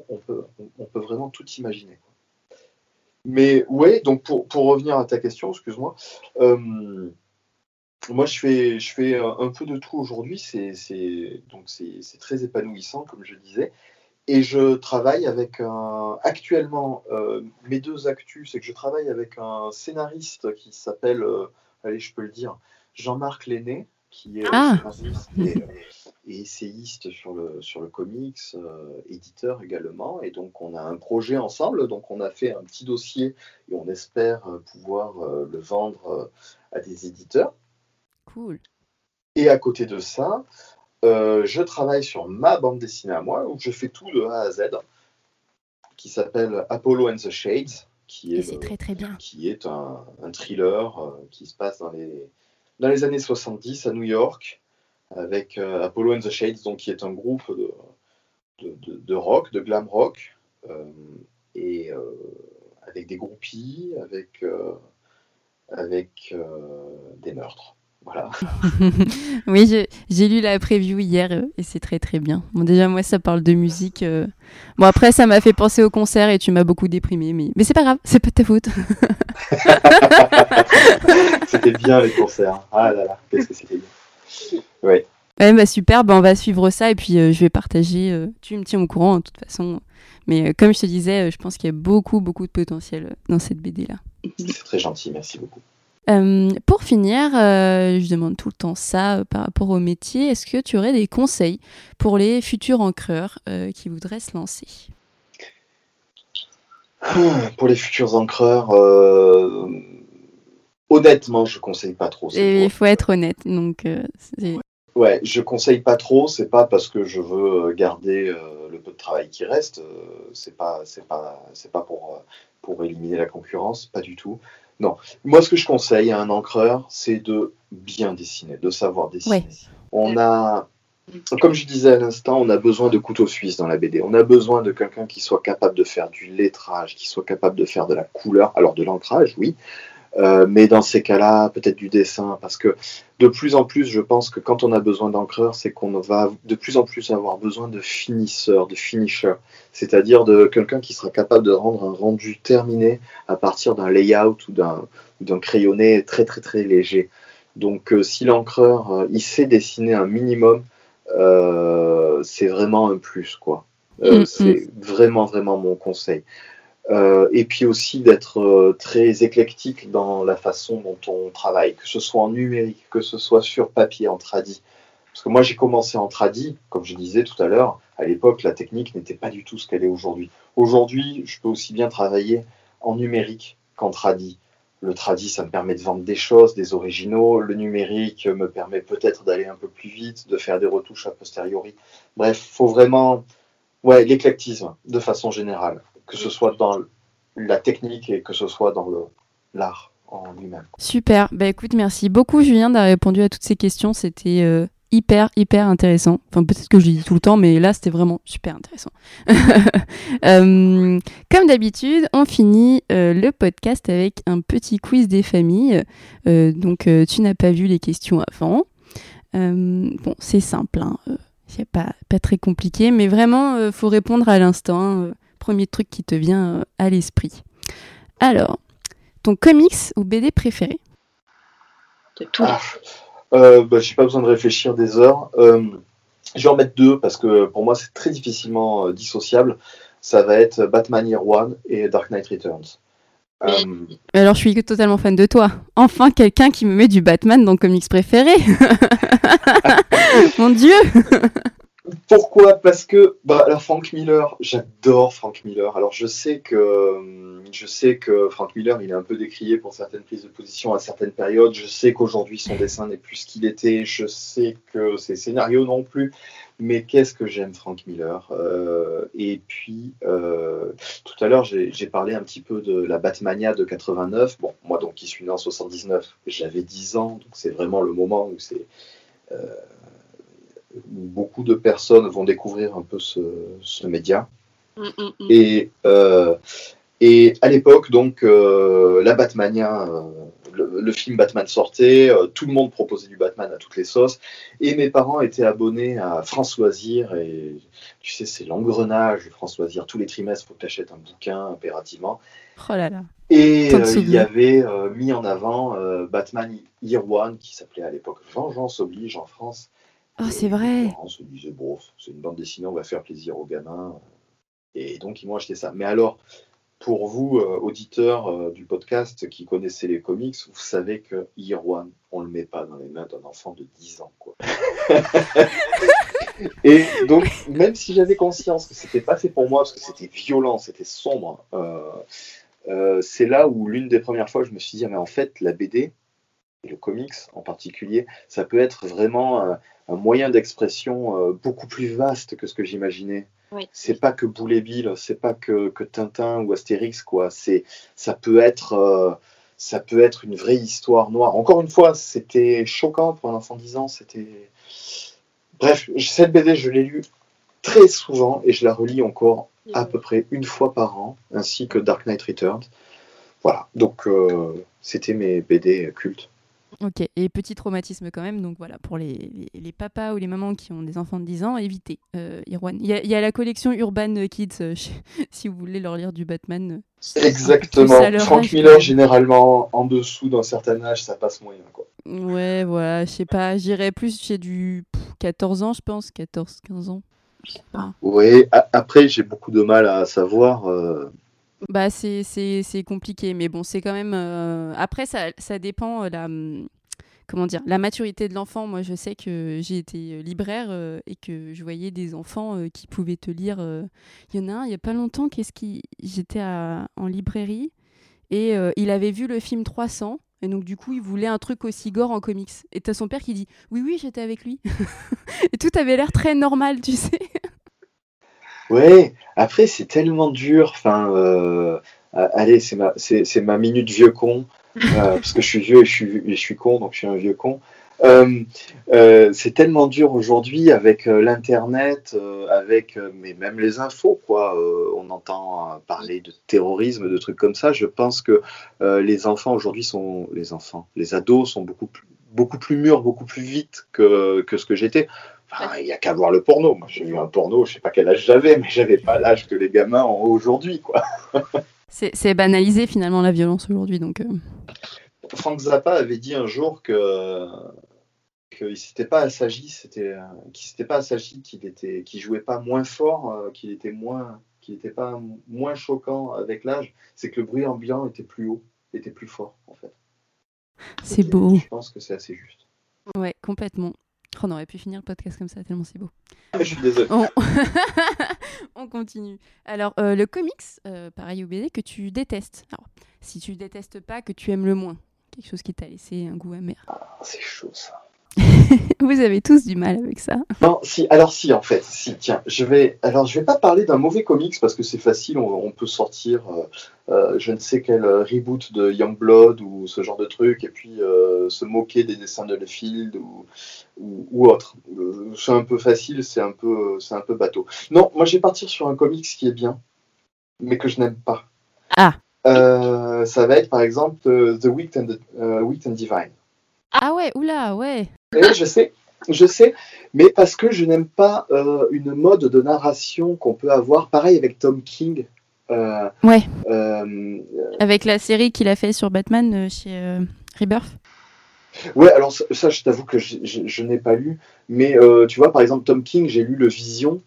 On, peut, on, peut vraiment tout imaginer. Mais ouais, donc pour, pour, revenir à ta question, excuse-moi, euh, moi je fais, je fais un peu de tout aujourd'hui, c'est, donc c'est, très épanouissant, comme je disais. Et je travaille avec un. Actuellement, euh, mes deux actus, c'est que je travaille avec un scénariste qui s'appelle, euh, allez, je peux le dire, Jean-Marc Lenné, qui est ah. et, essayiste sur le, sur le comics, euh, éditeur également. Et donc, on a un projet ensemble. Donc, on a fait un petit dossier et on espère euh, pouvoir euh, le vendre à des éditeurs. Cool. Et à côté de ça, je travaille sur ma bande dessinée à moi, où je fais tout de A à Z, qui s'appelle Apollo and the Shades, qui est, très, très bien. Qui est un, un thriller qui se passe dans les, dans les années 70 à New York, avec euh, Apollo and the Shades, donc, qui est un groupe de, de, rock, de glam rock, euh, et euh, avec des groupies, avec, avec des meurtres. Voilà. oui, j'ai lu la preview hier et c'est très très bien. Bon, déjà, moi, ça parle de musique. Bon, après, ça m'a fait penser au concert et tu m'as beaucoup déprimé, mais, mais c'est pas grave, c'est pas ta faute. c'était bien les concerts. Ah là là, qu'est-ce que c'était bien. Ouais. Ouais, bah super, bah on va suivre ça et puis euh, je vais partager. Euh, tu me tiens au courant, de toute façon. Mais comme je te disais, je pense qu'il y a beaucoup, beaucoup de potentiel dans cette BD-là. C'est très gentil, merci beaucoup. pour finir, je demande tout le temps ça par rapport au métier. Est-ce que tu aurais des conseils pour les futurs encreurs qui voudraient se lancer? Pour les futurs encreurs, honnêtement, je conseille pas trop. il faut être honnête. Donc, Ouais, je conseille pas trop. C'est pas parce que je veux euh, garder euh, le peu de travail qui reste. Euh, c'est pas, c'est pas, c'est pas pour pour éliminer la concurrence, pas du tout. Non, moi ce que je conseille à un encreur, c'est de bien dessiner, de savoir dessiner. On a, comme je disais à l'instant, on a besoin de couteaux suisses dans la BD. On a besoin de quelqu'un qui soit capable de faire du lettrage, qui soit capable de faire de la couleur, alors de l'ancrage, oui, euh, mais dans ces cas-là, peut-être du dessin, parce que de plus en plus, je pense que quand on a besoin d'encreur, c'est qu'on va de plus en plus avoir besoin de finisseurs, de finisher, c'est-à-dire de quelqu'un qui sera capable de rendre un rendu terminé à partir d'un layout ou d'un crayonné très très très léger. Donc euh, si l'encreur, euh, il sait dessiner un minimum, c'est vraiment un plus, quoi. Mm, mm. c'est vraiment vraiment mon conseil. Euh, et puis aussi d'être euh, très éclectique dans la façon dont on travaille, que ce soit en numérique, que ce soit sur papier, en tradi. Parce que moi j'ai commencé en tradi, comme je disais tout à l'heure, à l'époque la technique n'était pas du tout ce qu'elle est aujourd'hui. Aujourd'hui, je peux aussi bien travailler en numérique qu'en tradi. Le tradi, ça me permet de vendre des choses, des originaux. Le numérique me permet peut-être d'aller un peu plus vite, de faire des retouches a posteriori. Bref, faut vraiment, ouais, l'éclectisme de façon générale que ce soit dans la technique et que ce soit dans l'art en lui-même. Super. Bah écoute, merci beaucoup Julien d'avoir répondu à toutes ces questions. C'était euh, hyper, hyper intéressant. Enfin, peut-être que je dis tout le temps, mais là, c'était vraiment super intéressant. Euh, comme d'habitude, on finit euh, le podcast avec un petit quiz des familles. donc, tu n'as pas vu les questions avant. bon, c'est simple, hein. c'est pas, pas très compliqué, mais vraiment, faut répondre à l'instant. Hein premier truc qui te vient euh, à l'esprit. Alors, ton comics ou BD préféré? De tout. Ah, euh, bah, j'ai pas besoin de réfléchir des heures. Euh, je vais en mettre deux parce que pour moi c'est très difficilement dissociable. Ça va être Batman Year One et Dark Knight Returns. Alors je suis totalement fan de toi. Enfin quelqu'un qui me met du Batman dans comics préféré. Mon Dieu. Pourquoi? Parce que bah, alors Frank Miller, j'adore Frank Miller. Alors je sais que je sais que Frank Miller, il est un peu décrié pour certaines prises de position à certaines périodes. Je sais qu'aujourd'hui son dessin n'est plus ce qu'il était. Je sais que ses scénarios non plus. Mais qu'est-ce que j'aime Frank Miller? Euh, Et puis euh, tout à l'heure, j'ai parlé un petit peu de la Batmania de 89. Bon, moi donc qui suis né en 79, j'avais 10 ans, donc c'est vraiment le moment où c'est euh, beaucoup de personnes vont découvrir un peu ce, média. Mm, mm, mm. Et, euh, et à l'époque, donc, euh, la Batmania, euh, le, film Batman sortait, tout le monde proposait du Batman à toutes les sauces, et mes parents étaient abonnés à France Loisirs, et tu sais, c'est l'engrenage France Loisirs, tous les trimestres, il faut que tu achètes un bouquin impérativement. Oh là là. Et il y avait mis en avant Batman Year One, qui s'appelait à l'époque Vengeance oblige en France, Oh, c'est vrai. On se disait, bon, c'est une bande dessinée, on va faire plaisir aux gamins. Et donc, ils m'ont acheté ça. Mais alors, pour vous, euh, auditeurs euh, du podcast qui connaissez les comics, vous savez que One, on le met pas dans les mains d'un enfant de 10 ans. Quoi. et donc, même si j'avais conscience que c'était pas fait pour moi, parce que c'était violent, c'était sombre, euh, c'est là où l'une des premières fois, je me suis dit, ah, mais en fait, la BD, et le comics en particulier, ça peut être vraiment un moyen d'expression euh, beaucoup plus vaste que ce que j'imaginais. C'est pas que Boulet Bill, c'est pas que, que, Tintin ou Astérix, quoi. C'est, ça peut être, euh, ça peut être une vraie histoire noire. Encore une fois, c'était choquant pour un enfant de 10 ans. C'était, bref, cette BD, je l'ai lu très souvent et je la relis encore à peu près une fois par an, ainsi que Dark Knight Returns. Voilà, donc euh, c'était mes BD cultes. Ok, et petit traumatisme quand même, donc voilà, pour les, les, papas ou les mamans qui ont des enfants de 10 ans, évitez euh, Irwan. Il y, a la collection Urban Kids, euh, si vous voulez leur lire du Batman. Euh, Exactement, Frank Miller, généralement, en dessous d'un certain âge, ça passe moyen. Quoi. Ouais, voilà, je sais pas, j'irais plus chez du 14 ans, je pense, 14-15 ans. Oui, après, j'ai beaucoup de mal à savoir. Euh, bah, c'est compliqué, mais bon, c'est quand même. Euh, après, ça, ça dépend euh, la. Hum, comment dire La maturité de l'enfant. Moi, je sais que j'ai été libraire et que je voyais des enfants qui pouvaient te lire. Il y en a un, il n'y a pas longtemps, qu'est-ce qui. J'étais en librairie et il avait vu le film 300 et donc, du coup, il voulait un truc aussi gore en comics. Et t'as son père qui dit Oui, oui, j'étais avec lui. et tout avait l'air très normal, tu sais. Ouais, après, c'est tellement dur. Enfin, euh, allez, c'est ma, c'est, ma minute vieux con. Euh, parce que je suis vieux et je suis, je suis con, donc je suis un vieux con. Euh, euh, c'est tellement dur aujourd'hui avec euh, l'internet, avec mais même les infos quoi. on entend parler de terrorisme, de trucs comme ça. Je pense que les enfants aujourd'hui sont les enfants, les ados sont beaucoup plus, beaucoup plus mûrs, beaucoup plus vite que, que ce que j'étais. Enfin, il n'y a qu'à voir le porno. Moi, j'ai vu un porno, je sais pas quel âge j'avais, mais j'avais pas l'âge que les gamins ont aujourd'hui, quoi. c'est banalisé finalement la violence aujourd'hui, donc. Frank Zappa avait dit un jour que qu'il s'était pas assagi, c'était euh, qu'il s'était pas assagi, qu'il était, qu'il jouait pas moins fort, euh, qu'il était moins, qu'il était pas moins choquant avec l'âge. C'est que le bruit ambiant était plus haut, était plus fort en fait. C'est beau. Je pense que c'est assez juste. Ouais, complètement. Oh, on aurait pu finir le podcast comme ça, tellement c'est beau. je suis désolé. On, continue. Alors, euh, le comics, pareil au BD, que tu détestes. Alors, si tu détestes pas, que tu aimes le moins. Quelque chose qui t'a laissé un goût amer. Ah, c'est chaud ça. Vous avez tous du mal avec ça. Non, si, alors si, en fait, si, tiens, je vais, alors je vais pas parler d'un mauvais comics parce que c'est facile, on, peut sortir, euh, euh, je ne sais quel reboot de Youngblood ou ce genre de truc, et puis euh, se moquer des dessins de Lefield ou, ou, autre. c'est un peu facile, c'est un peu, c'est un peu bateau. Non, moi je vais partir sur un comics qui est bien, mais que je n'aime pas. Ah. ça va être par exemple The Weak and, and Divine. Ah ouais, oula, ouais. Je sais, je sais, mais parce que je n'aime pas euh, une mode de narration qu'on peut avoir, pareil avec Tom King. Euh, ouais. Euh, avec la série qu'il a fait sur Batman chez Rebirth. Ouais, alors ça, je t'avoue que je, n'ai pas lu, mais tu vois, par exemple, Tom King, j'ai lu le Vision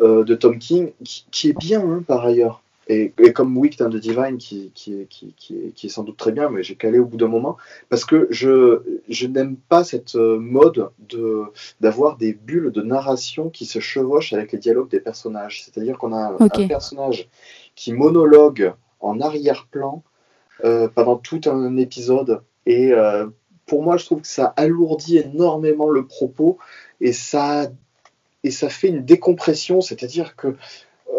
de Tom King, qui, est bien hein, par ailleurs. Et, comme Week and the Divine, qui, qui, qui, qui, est sans doute très bien, mais j'ai calé au bout d'un moment, parce que je, je n'aime pas cette euh, mode de, d'avoir des bulles de narration qui se chevauchent avec les dialogues des personnages. C'est-à-dire qu'on a un, personnage qui monologue en arrière-plan euh, pendant tout un épisode. Et euh, pour moi, je trouve que ça alourdit énormément le propos et ça, et ça fait une décompression. C'est-à-dire que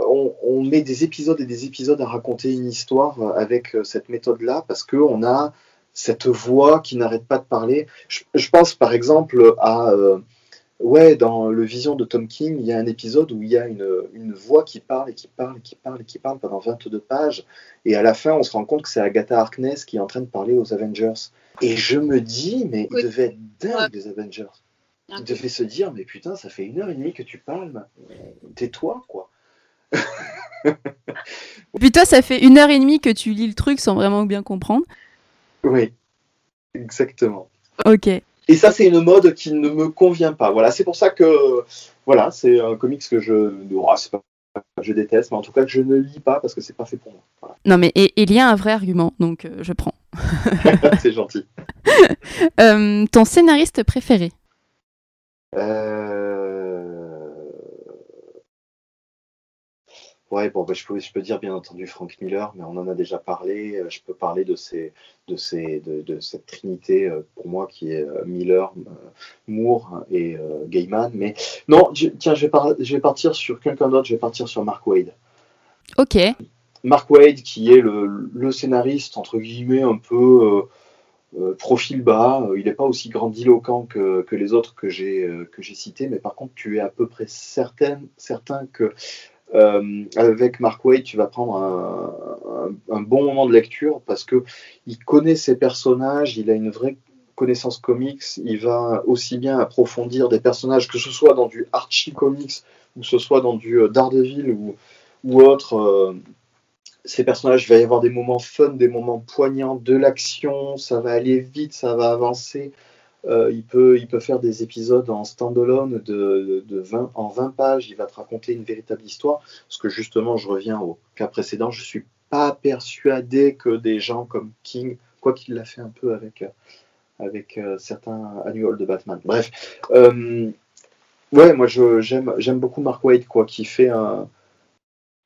on, met des épisodes et des épisodes à raconter une histoire avec euh, cette méthode-là parce qu'on a cette voix qui n'arrête pas de parler. Je, pense par exemple à. Euh, ouais, dans le Vision de Tom King, il y a un épisode où il y a une, voix qui parle et qui parle et qui parle et qui parle pendant 22 pages. Et à la fin, on se rend compte que c'est Agatha Harkness qui est en train de parler aux Avengers. Et je me dis, mais il devait être dingue, les Avengers. Il devait se dire, mais putain, ça fait une heure et demie que tu parles. Tais-toi, quoi. Puis toi, ça fait une heure et demie que tu lis le truc sans vraiment bien comprendre. Oui, exactement. Ok. Et ça, c'est une mode qui ne me convient pas. Voilà, c'est pour ça que voilà, c'est un comics que je, oh, pas je déteste, mais en tout cas que je ne lis pas parce que c'est pas fait pour moi. Non, mais il y a un vrai argument, donc euh, je prends. c'est gentil. Euh, ton scénariste préféré? Euh... Ouais, bon, bah, je, peux, je peux dire bien entendu Frank Miller, mais on en a déjà parlé. Euh, je peux parler de, ces, de, ces, de, de cette trinité euh, pour moi qui est euh, Miller, Moore et Gaiman. Mais non, tiens, je vais, je vais partir sur quelqu'un d'autre, je vais partir sur Mark Wade. Ok. Mark Wade, qui est le, le scénariste, entre guillemets, un peu profil bas. Il n'est pas aussi grandiloquent que, que les autres que j'ai cités, mais par contre, tu es à peu près certain, certain que euh, avec Mark Waid, tu vas prendre un, bon moment de lecture parce que il connaît ses personnages, il a une vraie connaissance comics, il va aussi bien approfondir des personnages, que ce soit dans du Archie Comics ou ce soit dans du euh, Daredevil ou, ou autre. Euh, ces personnages, il va y avoir des moments fun, des moments poignants, de l'action, ça va aller vite, ça va avancer. Il, peut, il peut faire des épisodes en standalone de, de 20, en 20 pages, il va te raconter une véritable histoire. Parce que justement, je reviens au cas précédent, je suis pas persuadé que des gens comme King, quoi qu'il l'a fait un peu avec, avec certains annuals de Batman. Bref, ouais, moi j'aime beaucoup Mark Waid, quoi, qui fait un,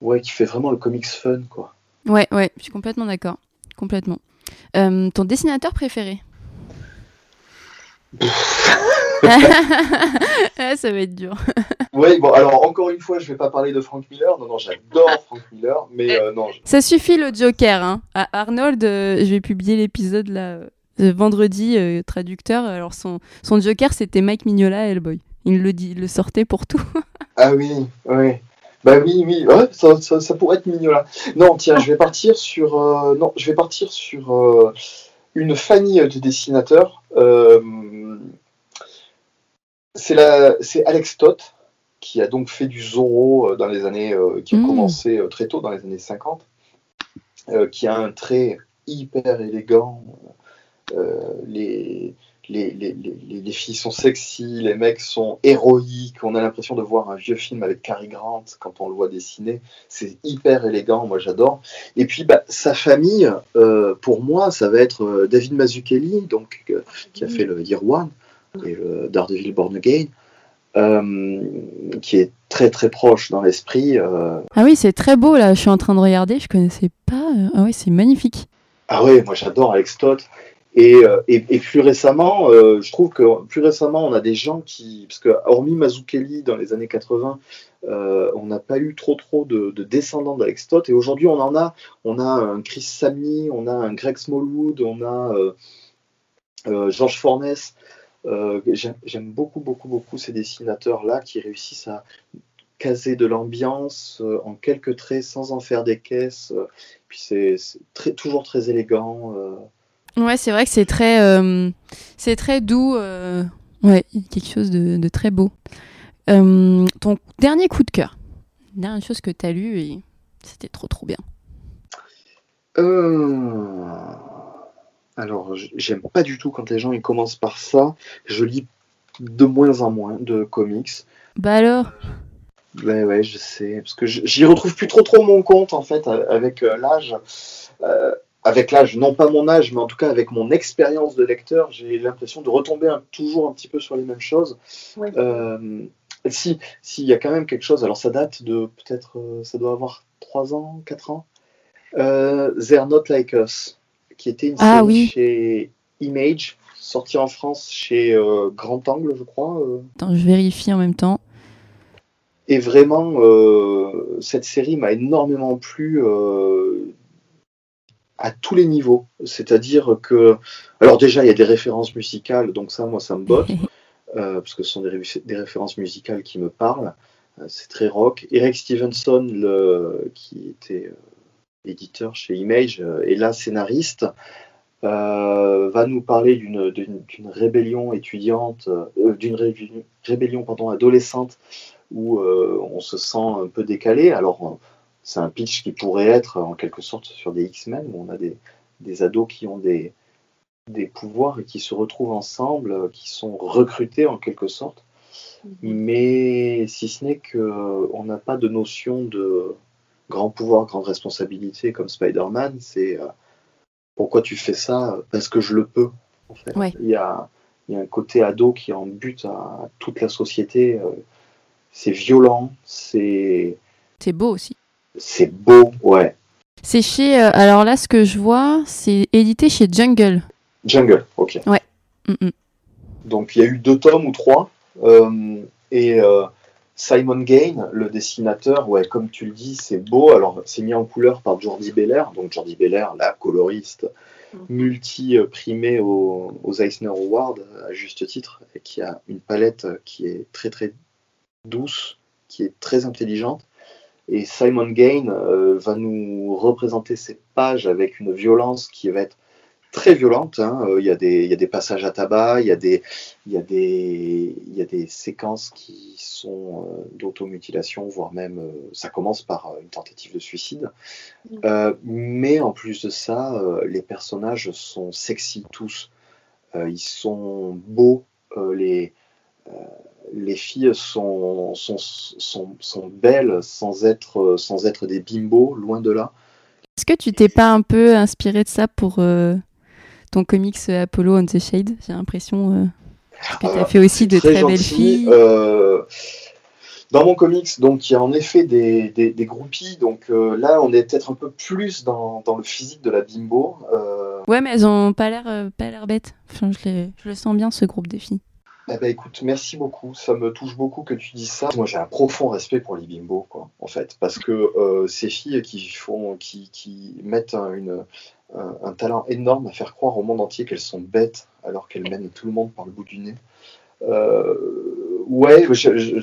ouais, qui fait vraiment le comics fun, quoi. Ouais, ouais, je suis complètement d'accord, complètement. Euh, ton dessinateur préféré? Ah, Ça va être dur. oui, bon, alors encore une fois, je vais pas parler de Frank Miller. Non, non, j'adore Frank Miller, mais euh, non. Ça suffit le Joker. Hein. Arnold, euh, je vais publier l'épisode là vendredi, traducteur. Alors son, son Joker, c'était Mike Mignola, Hellboy. Il le, dit, il le sortait pour tout. ah oui, oui. Bah oui, oui, ça, pourrait être mignon là. Non, tiens, je vais partir sur, euh, non, je vais partir sur euh, une famille de dessinateurs. Euh, c'est Alex Toth qui a donc fait du Zorro dans les années, qui a mmh. commencé très tôt dans les années 50, qui a un trait hyper élégant. les les, les, les, filles sont sexy, les mecs sont héroïques, on a l'impression de voir un vieux film avec Cary Grant quand on le voit dessiner. C'est hyper élégant, moi j'adore. Et puis bah, sa famille, euh, pour moi, ça va être euh, David Mazzucchelli, donc, euh, qui a fait le Year One et le Daredevil Born Again. qui est très très proche dans l'esprit. Ah oui, c'est très beau là, je suis en train de regarder, je connaissais pas. Ah oui, c'est magnifique. Ah oui, moi j'adore Alex Todd. Euh, et, plus récemment, euh, je trouve que plus récemment, on a des gens qui, parce que hormis Mazukeli dans les années 80, euh, on n'a pas eu trop trop de, de descendants d'Alex Toth. Et aujourd'hui, on en a. On a un Chris Samney, on a un Greg Smallwood, on a euh, George Fornes. J'aime beaucoup beaucoup beaucoup ces dessinateurs là qui réussissent à caser de l'ambiance en quelques traits sans en faire des caisses. puis c'est toujours très élégant. Ouais, c'est vrai que c'est très, euh, c'est très doux. Euh, ouais, quelque chose de, très beau. Euh, ton dernier coup de cœur, dernière chose que tu as lu et c'était trop trop bien. Alors, j'aime pas du tout quand les gens ils commencent par ça. Je lis de moins en moins de comics. Bah alors? Ouais, ouais, je sais. Parce que j'y retrouve plus trop trop mon compte en fait avec l'âge avec l'âge, non pas mon âge, mais en tout cas avec mon expérience de lecteur, j'ai l'impression de retomber toujours un petit peu sur les mêmes choses. Euh, si, s'il y a quand même quelque chose, alors ça date de peut-être, euh, ça doit avoir 3 ans, 4 ans. Euh, They're Not Like Us, qui était une ah série chez Image, sortie en France chez euh, Grand Angle, je crois. Attends, je vérifie en même temps. Et vraiment, cette série m'a énormément plu à tous les niveaux. C'est-à-dire que, alors déjà, il y a des références musicales, donc ça, moi, ça me botte, euh, parce que ce sont des, références musicales qui me parlent. Euh, c'est très rock. Eric Stevenson, le, qui était euh, éditeur chez Image, et là scénariste, va nous parler d'une rébellion étudiante, d'une rébellion pardon, adolescente, où on se sent un peu décalé. Alors, c'est un pitch qui pourrait être en quelque sorte sur des X-Men où on a des, des, ados qui ont des, des pouvoirs et qui se retrouvent ensemble, qui sont recrutés en quelque sorte. Mhm. Mais si ce n'est qu'on n'a pas de notion de grand pouvoir, grande responsabilité comme Spider-Man, c'est euh, pourquoi tu fais ça? Parce que je le peux. En fait. Il, y a, il, y a, un côté ado qui en bute à toute la société. Euh, c'est violent, c'est. C'est beau aussi. C'est beau, ouais. C'est chez. Euh, alors là, ce que je vois, c'est édité chez Jungle. Jungle, ok. Ouais. Mm, mm. Donc il y a eu deux tomes ou trois. Euh, et euh, Simon Gain, le dessinateur, ouais, comme tu le dis, c'est beau. Alors c'est mis en couleur par Jordi Belair. Donc Jordi Belair, la coloriste multi-primée aux, aux, Eisner Awards, à juste titre, et qui a une palette qui est très très douce, qui est très intelligente. Et Simon Gain euh, va nous représenter ces pages avec une violence qui va être très violente. Hein. Euh, il, y a des, il, y a des, passages à tabac, il y a des, il y a des, il y a des séquences qui sont euh, d'automutilation, voire même ça commence par une tentative de suicide. Mm. mais en plus de ça, les personnages sont sexy tous. ils sont beaux, les, les filles sont, sont, sont, sont, belles sans être, sans être des bimbos, loin de là. Est-ce que tu t'es pas un peu inspiré de ça pour ton comics Apollo on the Shade? J'ai l'impression que tu as fait aussi de très, belles filles. Dans mon comics, donc il y a en effet des, des, groupies. Donc euh, là, on est peut-être un peu plus dans, dans, le physique de la bimbo. Euh. Ouais, mais elles ont pas l'air euh, pas l'air bêtes. Enfin, je, je, le sens bien ce groupe de filles. Eh ben, écoute, merci beaucoup. Ça me touche beaucoup que tu dises ça. Moi, j'ai un profond respect pour les bimbos, quoi, en fait, parce que ces filles qui font, qui, qui mettent un, talent énorme à faire croire au monde entier qu'elles sont bêtes, alors qu'elles mènent tout le monde par le bout du nez. Euh, ouais,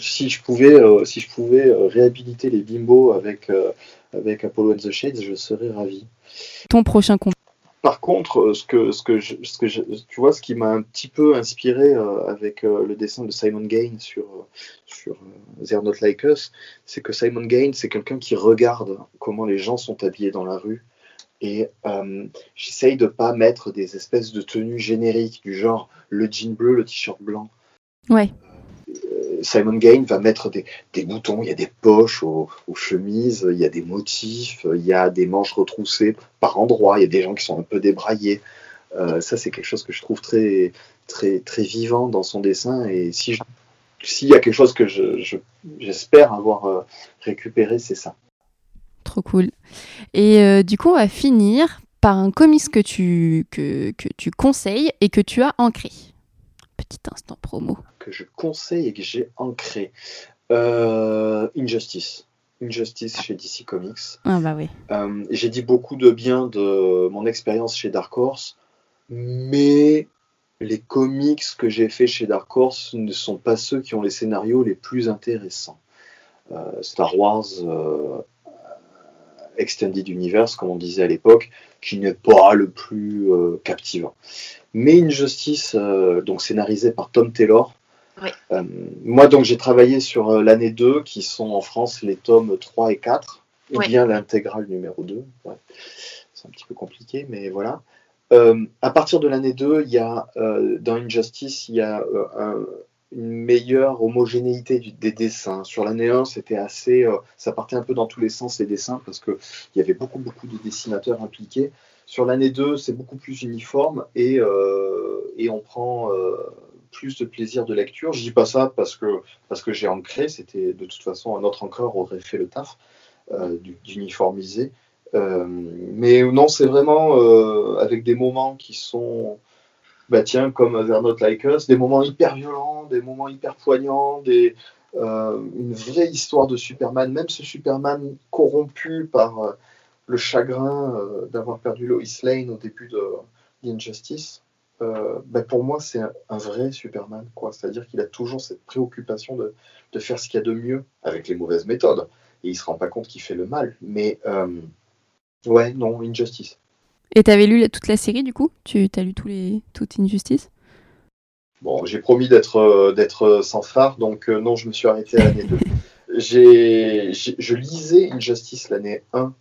si je pouvais, euh, si je pouvais euh, réhabiliter les bimbos avec, avec Apollo and the Shades, je serais ravi. Ton prochain compte par contre, ce que, ce que, ce que tu vois, ce qui m'a un petit peu inspiré avec le dessin de Simon Gain sur, sur They're Not Like Us, c'est que Simon Gain, c'est quelqu'un qui regarde comment les gens sont habillés dans la rue. Et j'essaye de pas mettre des espèces de tenues génériques du genre le jean bleu, le t-shirt blanc. Ouais. Euh, Simon Gain va mettre des, boutons, il y a des poches aux, chemises, il y a des motifs, il y a des manches retroussées par endroits, il y a des gens qui sont un peu débraillés. Euh, ça, c'est quelque chose que je trouve très, très, très vivant dans son dessin. Et si s'il y a quelque chose que j'espère avoir euh, récupéré, c'est ça. Trop cool. Et du coup, on va finir par un comics que tu, que, que tu conseilles et que tu as ancré. Petit instant promo que je conseille et que j'ai ancré. Euh, Injustice. Injustice chez DC Comics. Ah bah oui. Euh, j'ai dit beaucoup de bien de mon expérience chez Dark Horse, mais les comics que j'ai fait chez Dark Horse ne sont pas ceux qui ont les scénarios les plus intéressants. Euh, Star Wars Extended Universe, comme on disait à l'époque, qui n'est pas le plus captivant. Mais Injustice, donc scénarisé par Tom Taylor, euh, moi, donc, j'ai travaillé sur euh, l'année 2, qui sont en France les tomes 3 et 4, ou bien l'intégrale numéro 2. C'est un petit peu compliqué, mais voilà. Euh, à partir de l'année 2, il y a, dans Injustice, il y a une meilleure homogénéité des dessins. Sur l'année 1, c'était assez, ça partait un peu dans tous les sens les dessins parce qu'il y avait beaucoup beaucoup de dessinateurs impliqués. Sur l'année 2, c'est beaucoup plus uniforme et, et on prend plus de plaisir de lecture. Je dis pas ça parce que, parce que j'ai ancré, c'était de toute façon un autre encreur aurait fait le taf euh, d'uniformiser. Euh, mais non, c'est vraiment euh, avec des moments qui sont, bah tiens, comme They're Not Like Us, des moments hyper violents, des moments hyper poignants, des, une vraie histoire de Superman, même ce Superman corrompu par le chagrin d'avoir perdu Lois Lane au début de Injustice. Euh, ben, pour moi, c'est un, vrai Superman. quoi. C'est-à-dire qu'il a toujours cette préoccupation de, de faire ce qu'il y a de mieux avec les mauvaises méthodes. Et il se rend pas compte qu'il fait le mal. Mais euh, ouais, non, Injustice. Et t'avais lu toute la série du coup? Tu as lu tous les, toute Injustice? Bon, j'ai promis d'être euh, d'être sans phare, donc non, je me suis arrêté à l'année 2. J'ai, je lisais Injustice l'année 1.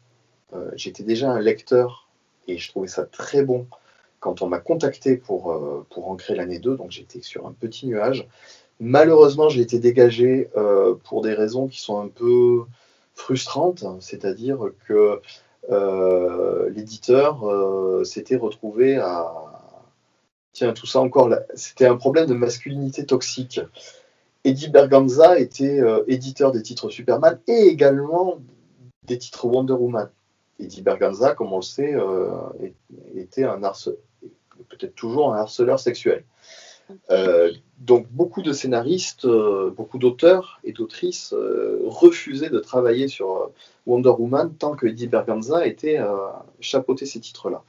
J'étais déjà un lecteur et je trouvais ça très bon quand on m'a contacté pour, euh, pour ancrer l'année 2, donc j'étais sur un petit nuage. Malheureusement, j'ai été dégagé euh, pour des raisons qui sont un peu frustrantes, c'est-à-dire que euh, l'éditeur s'était retrouvé à... Tiens, tout ça encore, c'était un problème de masculinité toxique. Eddie Berganza était éditeur des titres Superman et également des titres Wonder Woman. Eddie Berganza, comme on le sait, était un, peut-être toujours un harceleur sexuel. Euh, donc beaucoup de scénaristes, euh, beaucoup d'auteurs et d'autrices euh, refusaient de travailler sur Wonder Woman tant que Eddie Berganza était chapeauté ces titres-là.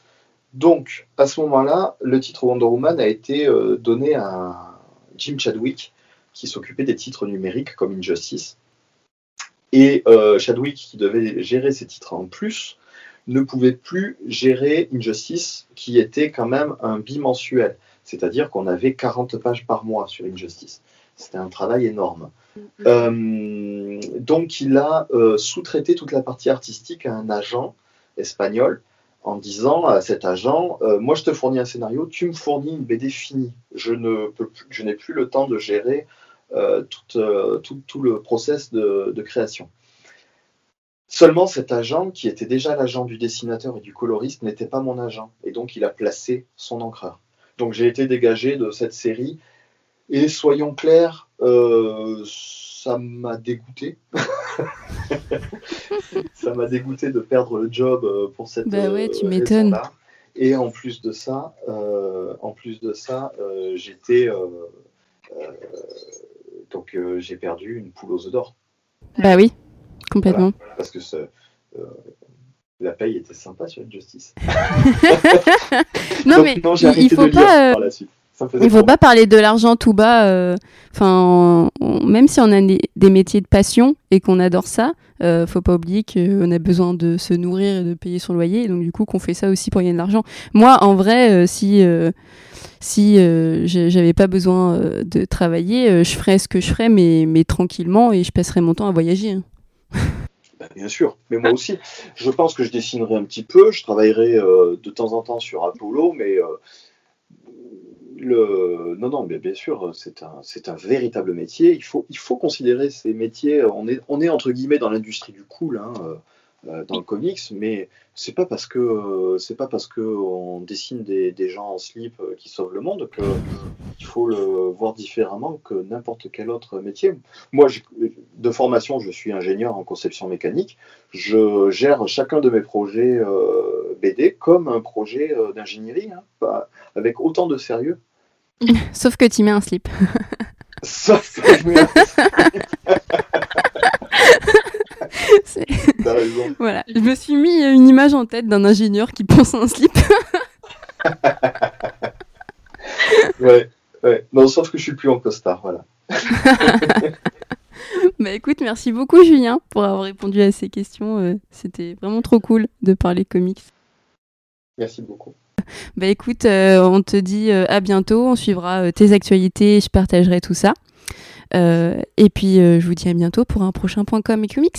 Donc à ce moment-là, le titre Wonder Woman a été donné à Jim Chadwick qui s'occupait des titres numériques comme Injustice. Et Chadwick qui devait gérer ces titres en plus ne pouvait plus gérer Injustice, qui était quand même un bimensuel. C'est-à-dire qu'on avait 40 pages par mois sur Injustice. C'était un travail énorme. Mm-hmm. Euh, donc il a euh, sous-traité toute la partie artistique à un agent espagnol en disant à cet agent Moi, je te fournis un scénario, tu me fournis une BD finie. Je ne peux je n'ai plus le temps de gérer tout, tout, le process de, de création. Seulement, cet agent, qui était déjà l'agent du dessinateur et du coloriste, n'était pas mon agent. Et donc, il a placé son encreur. Donc, j'ai été dégagé de cette série. Et soyons clairs, euh, ça m'a dégoûté. ça m'a dégoûté de perdre le job euh, pour cette bah ouais, tu euh, m'étonnes. Et en plus de ça, en plus de ça, j'étais donc j'ai perdu une poule aux œufs d'or. Bah oui. Complètement. parce que euh, la paye était sympa sur Justice. non, mais il, faut pas. Il faut pas parler de l'argent tout bas. Euh, enfin, même si on a des, métiers de passion et qu'on adore ça, euh, faut pas oublier qu'on a besoin de se nourrir et de payer son loyer. Et donc du coup, qu'on fait ça aussi pour gagner de l'argent. Moi, en vrai, euh, si si j'avais pas besoin de travailler, je ferais ce que je ferais, mais, mais tranquillement, et je passerais mon temps à voyager. Hein. Ben, bien sûr, mais moi aussi. Je pense que je dessinerai un petit peu, je travaillerai euh, de temps en temps sur Apollo, mais euh, le... non, non, bien sûr, c'est un, véritable métier. Il faut, considérer ces métiers. On est, on est entre guillemets dans l'industrie du cool. Hein, euh, dans le comics, mais c'est pas parce que euh, c'est pas parce que on dessine des, des, gens en slip euh, qui sauvent le monde que il faut le voir différemment que n'importe quel autre métier. Moi, de formation, je suis ingénieur en conception mécanique. Je gère chacun de mes projets BD comme un projet d'ingénierie, hein, avec autant de sérieux. Sauf que tu mets un slip. Sauf que je mets un slip. Voilà, je me suis mis une image en tête d'un ingénieur qui pense à un slip. ouais, ouais. Non, sauf que je suis plus en costard, voilà. bah écoute, merci beaucoup Julien pour avoir répondu à ces questions. Euh, c'était vraiment trop cool de parler comics. Merci beaucoup. Bah écoute, euh, on te dit euh, à bientôt, on suivra tes actualités, je partagerai tout ça. et puis je vous dis à bientôt pour un prochain point com et comics.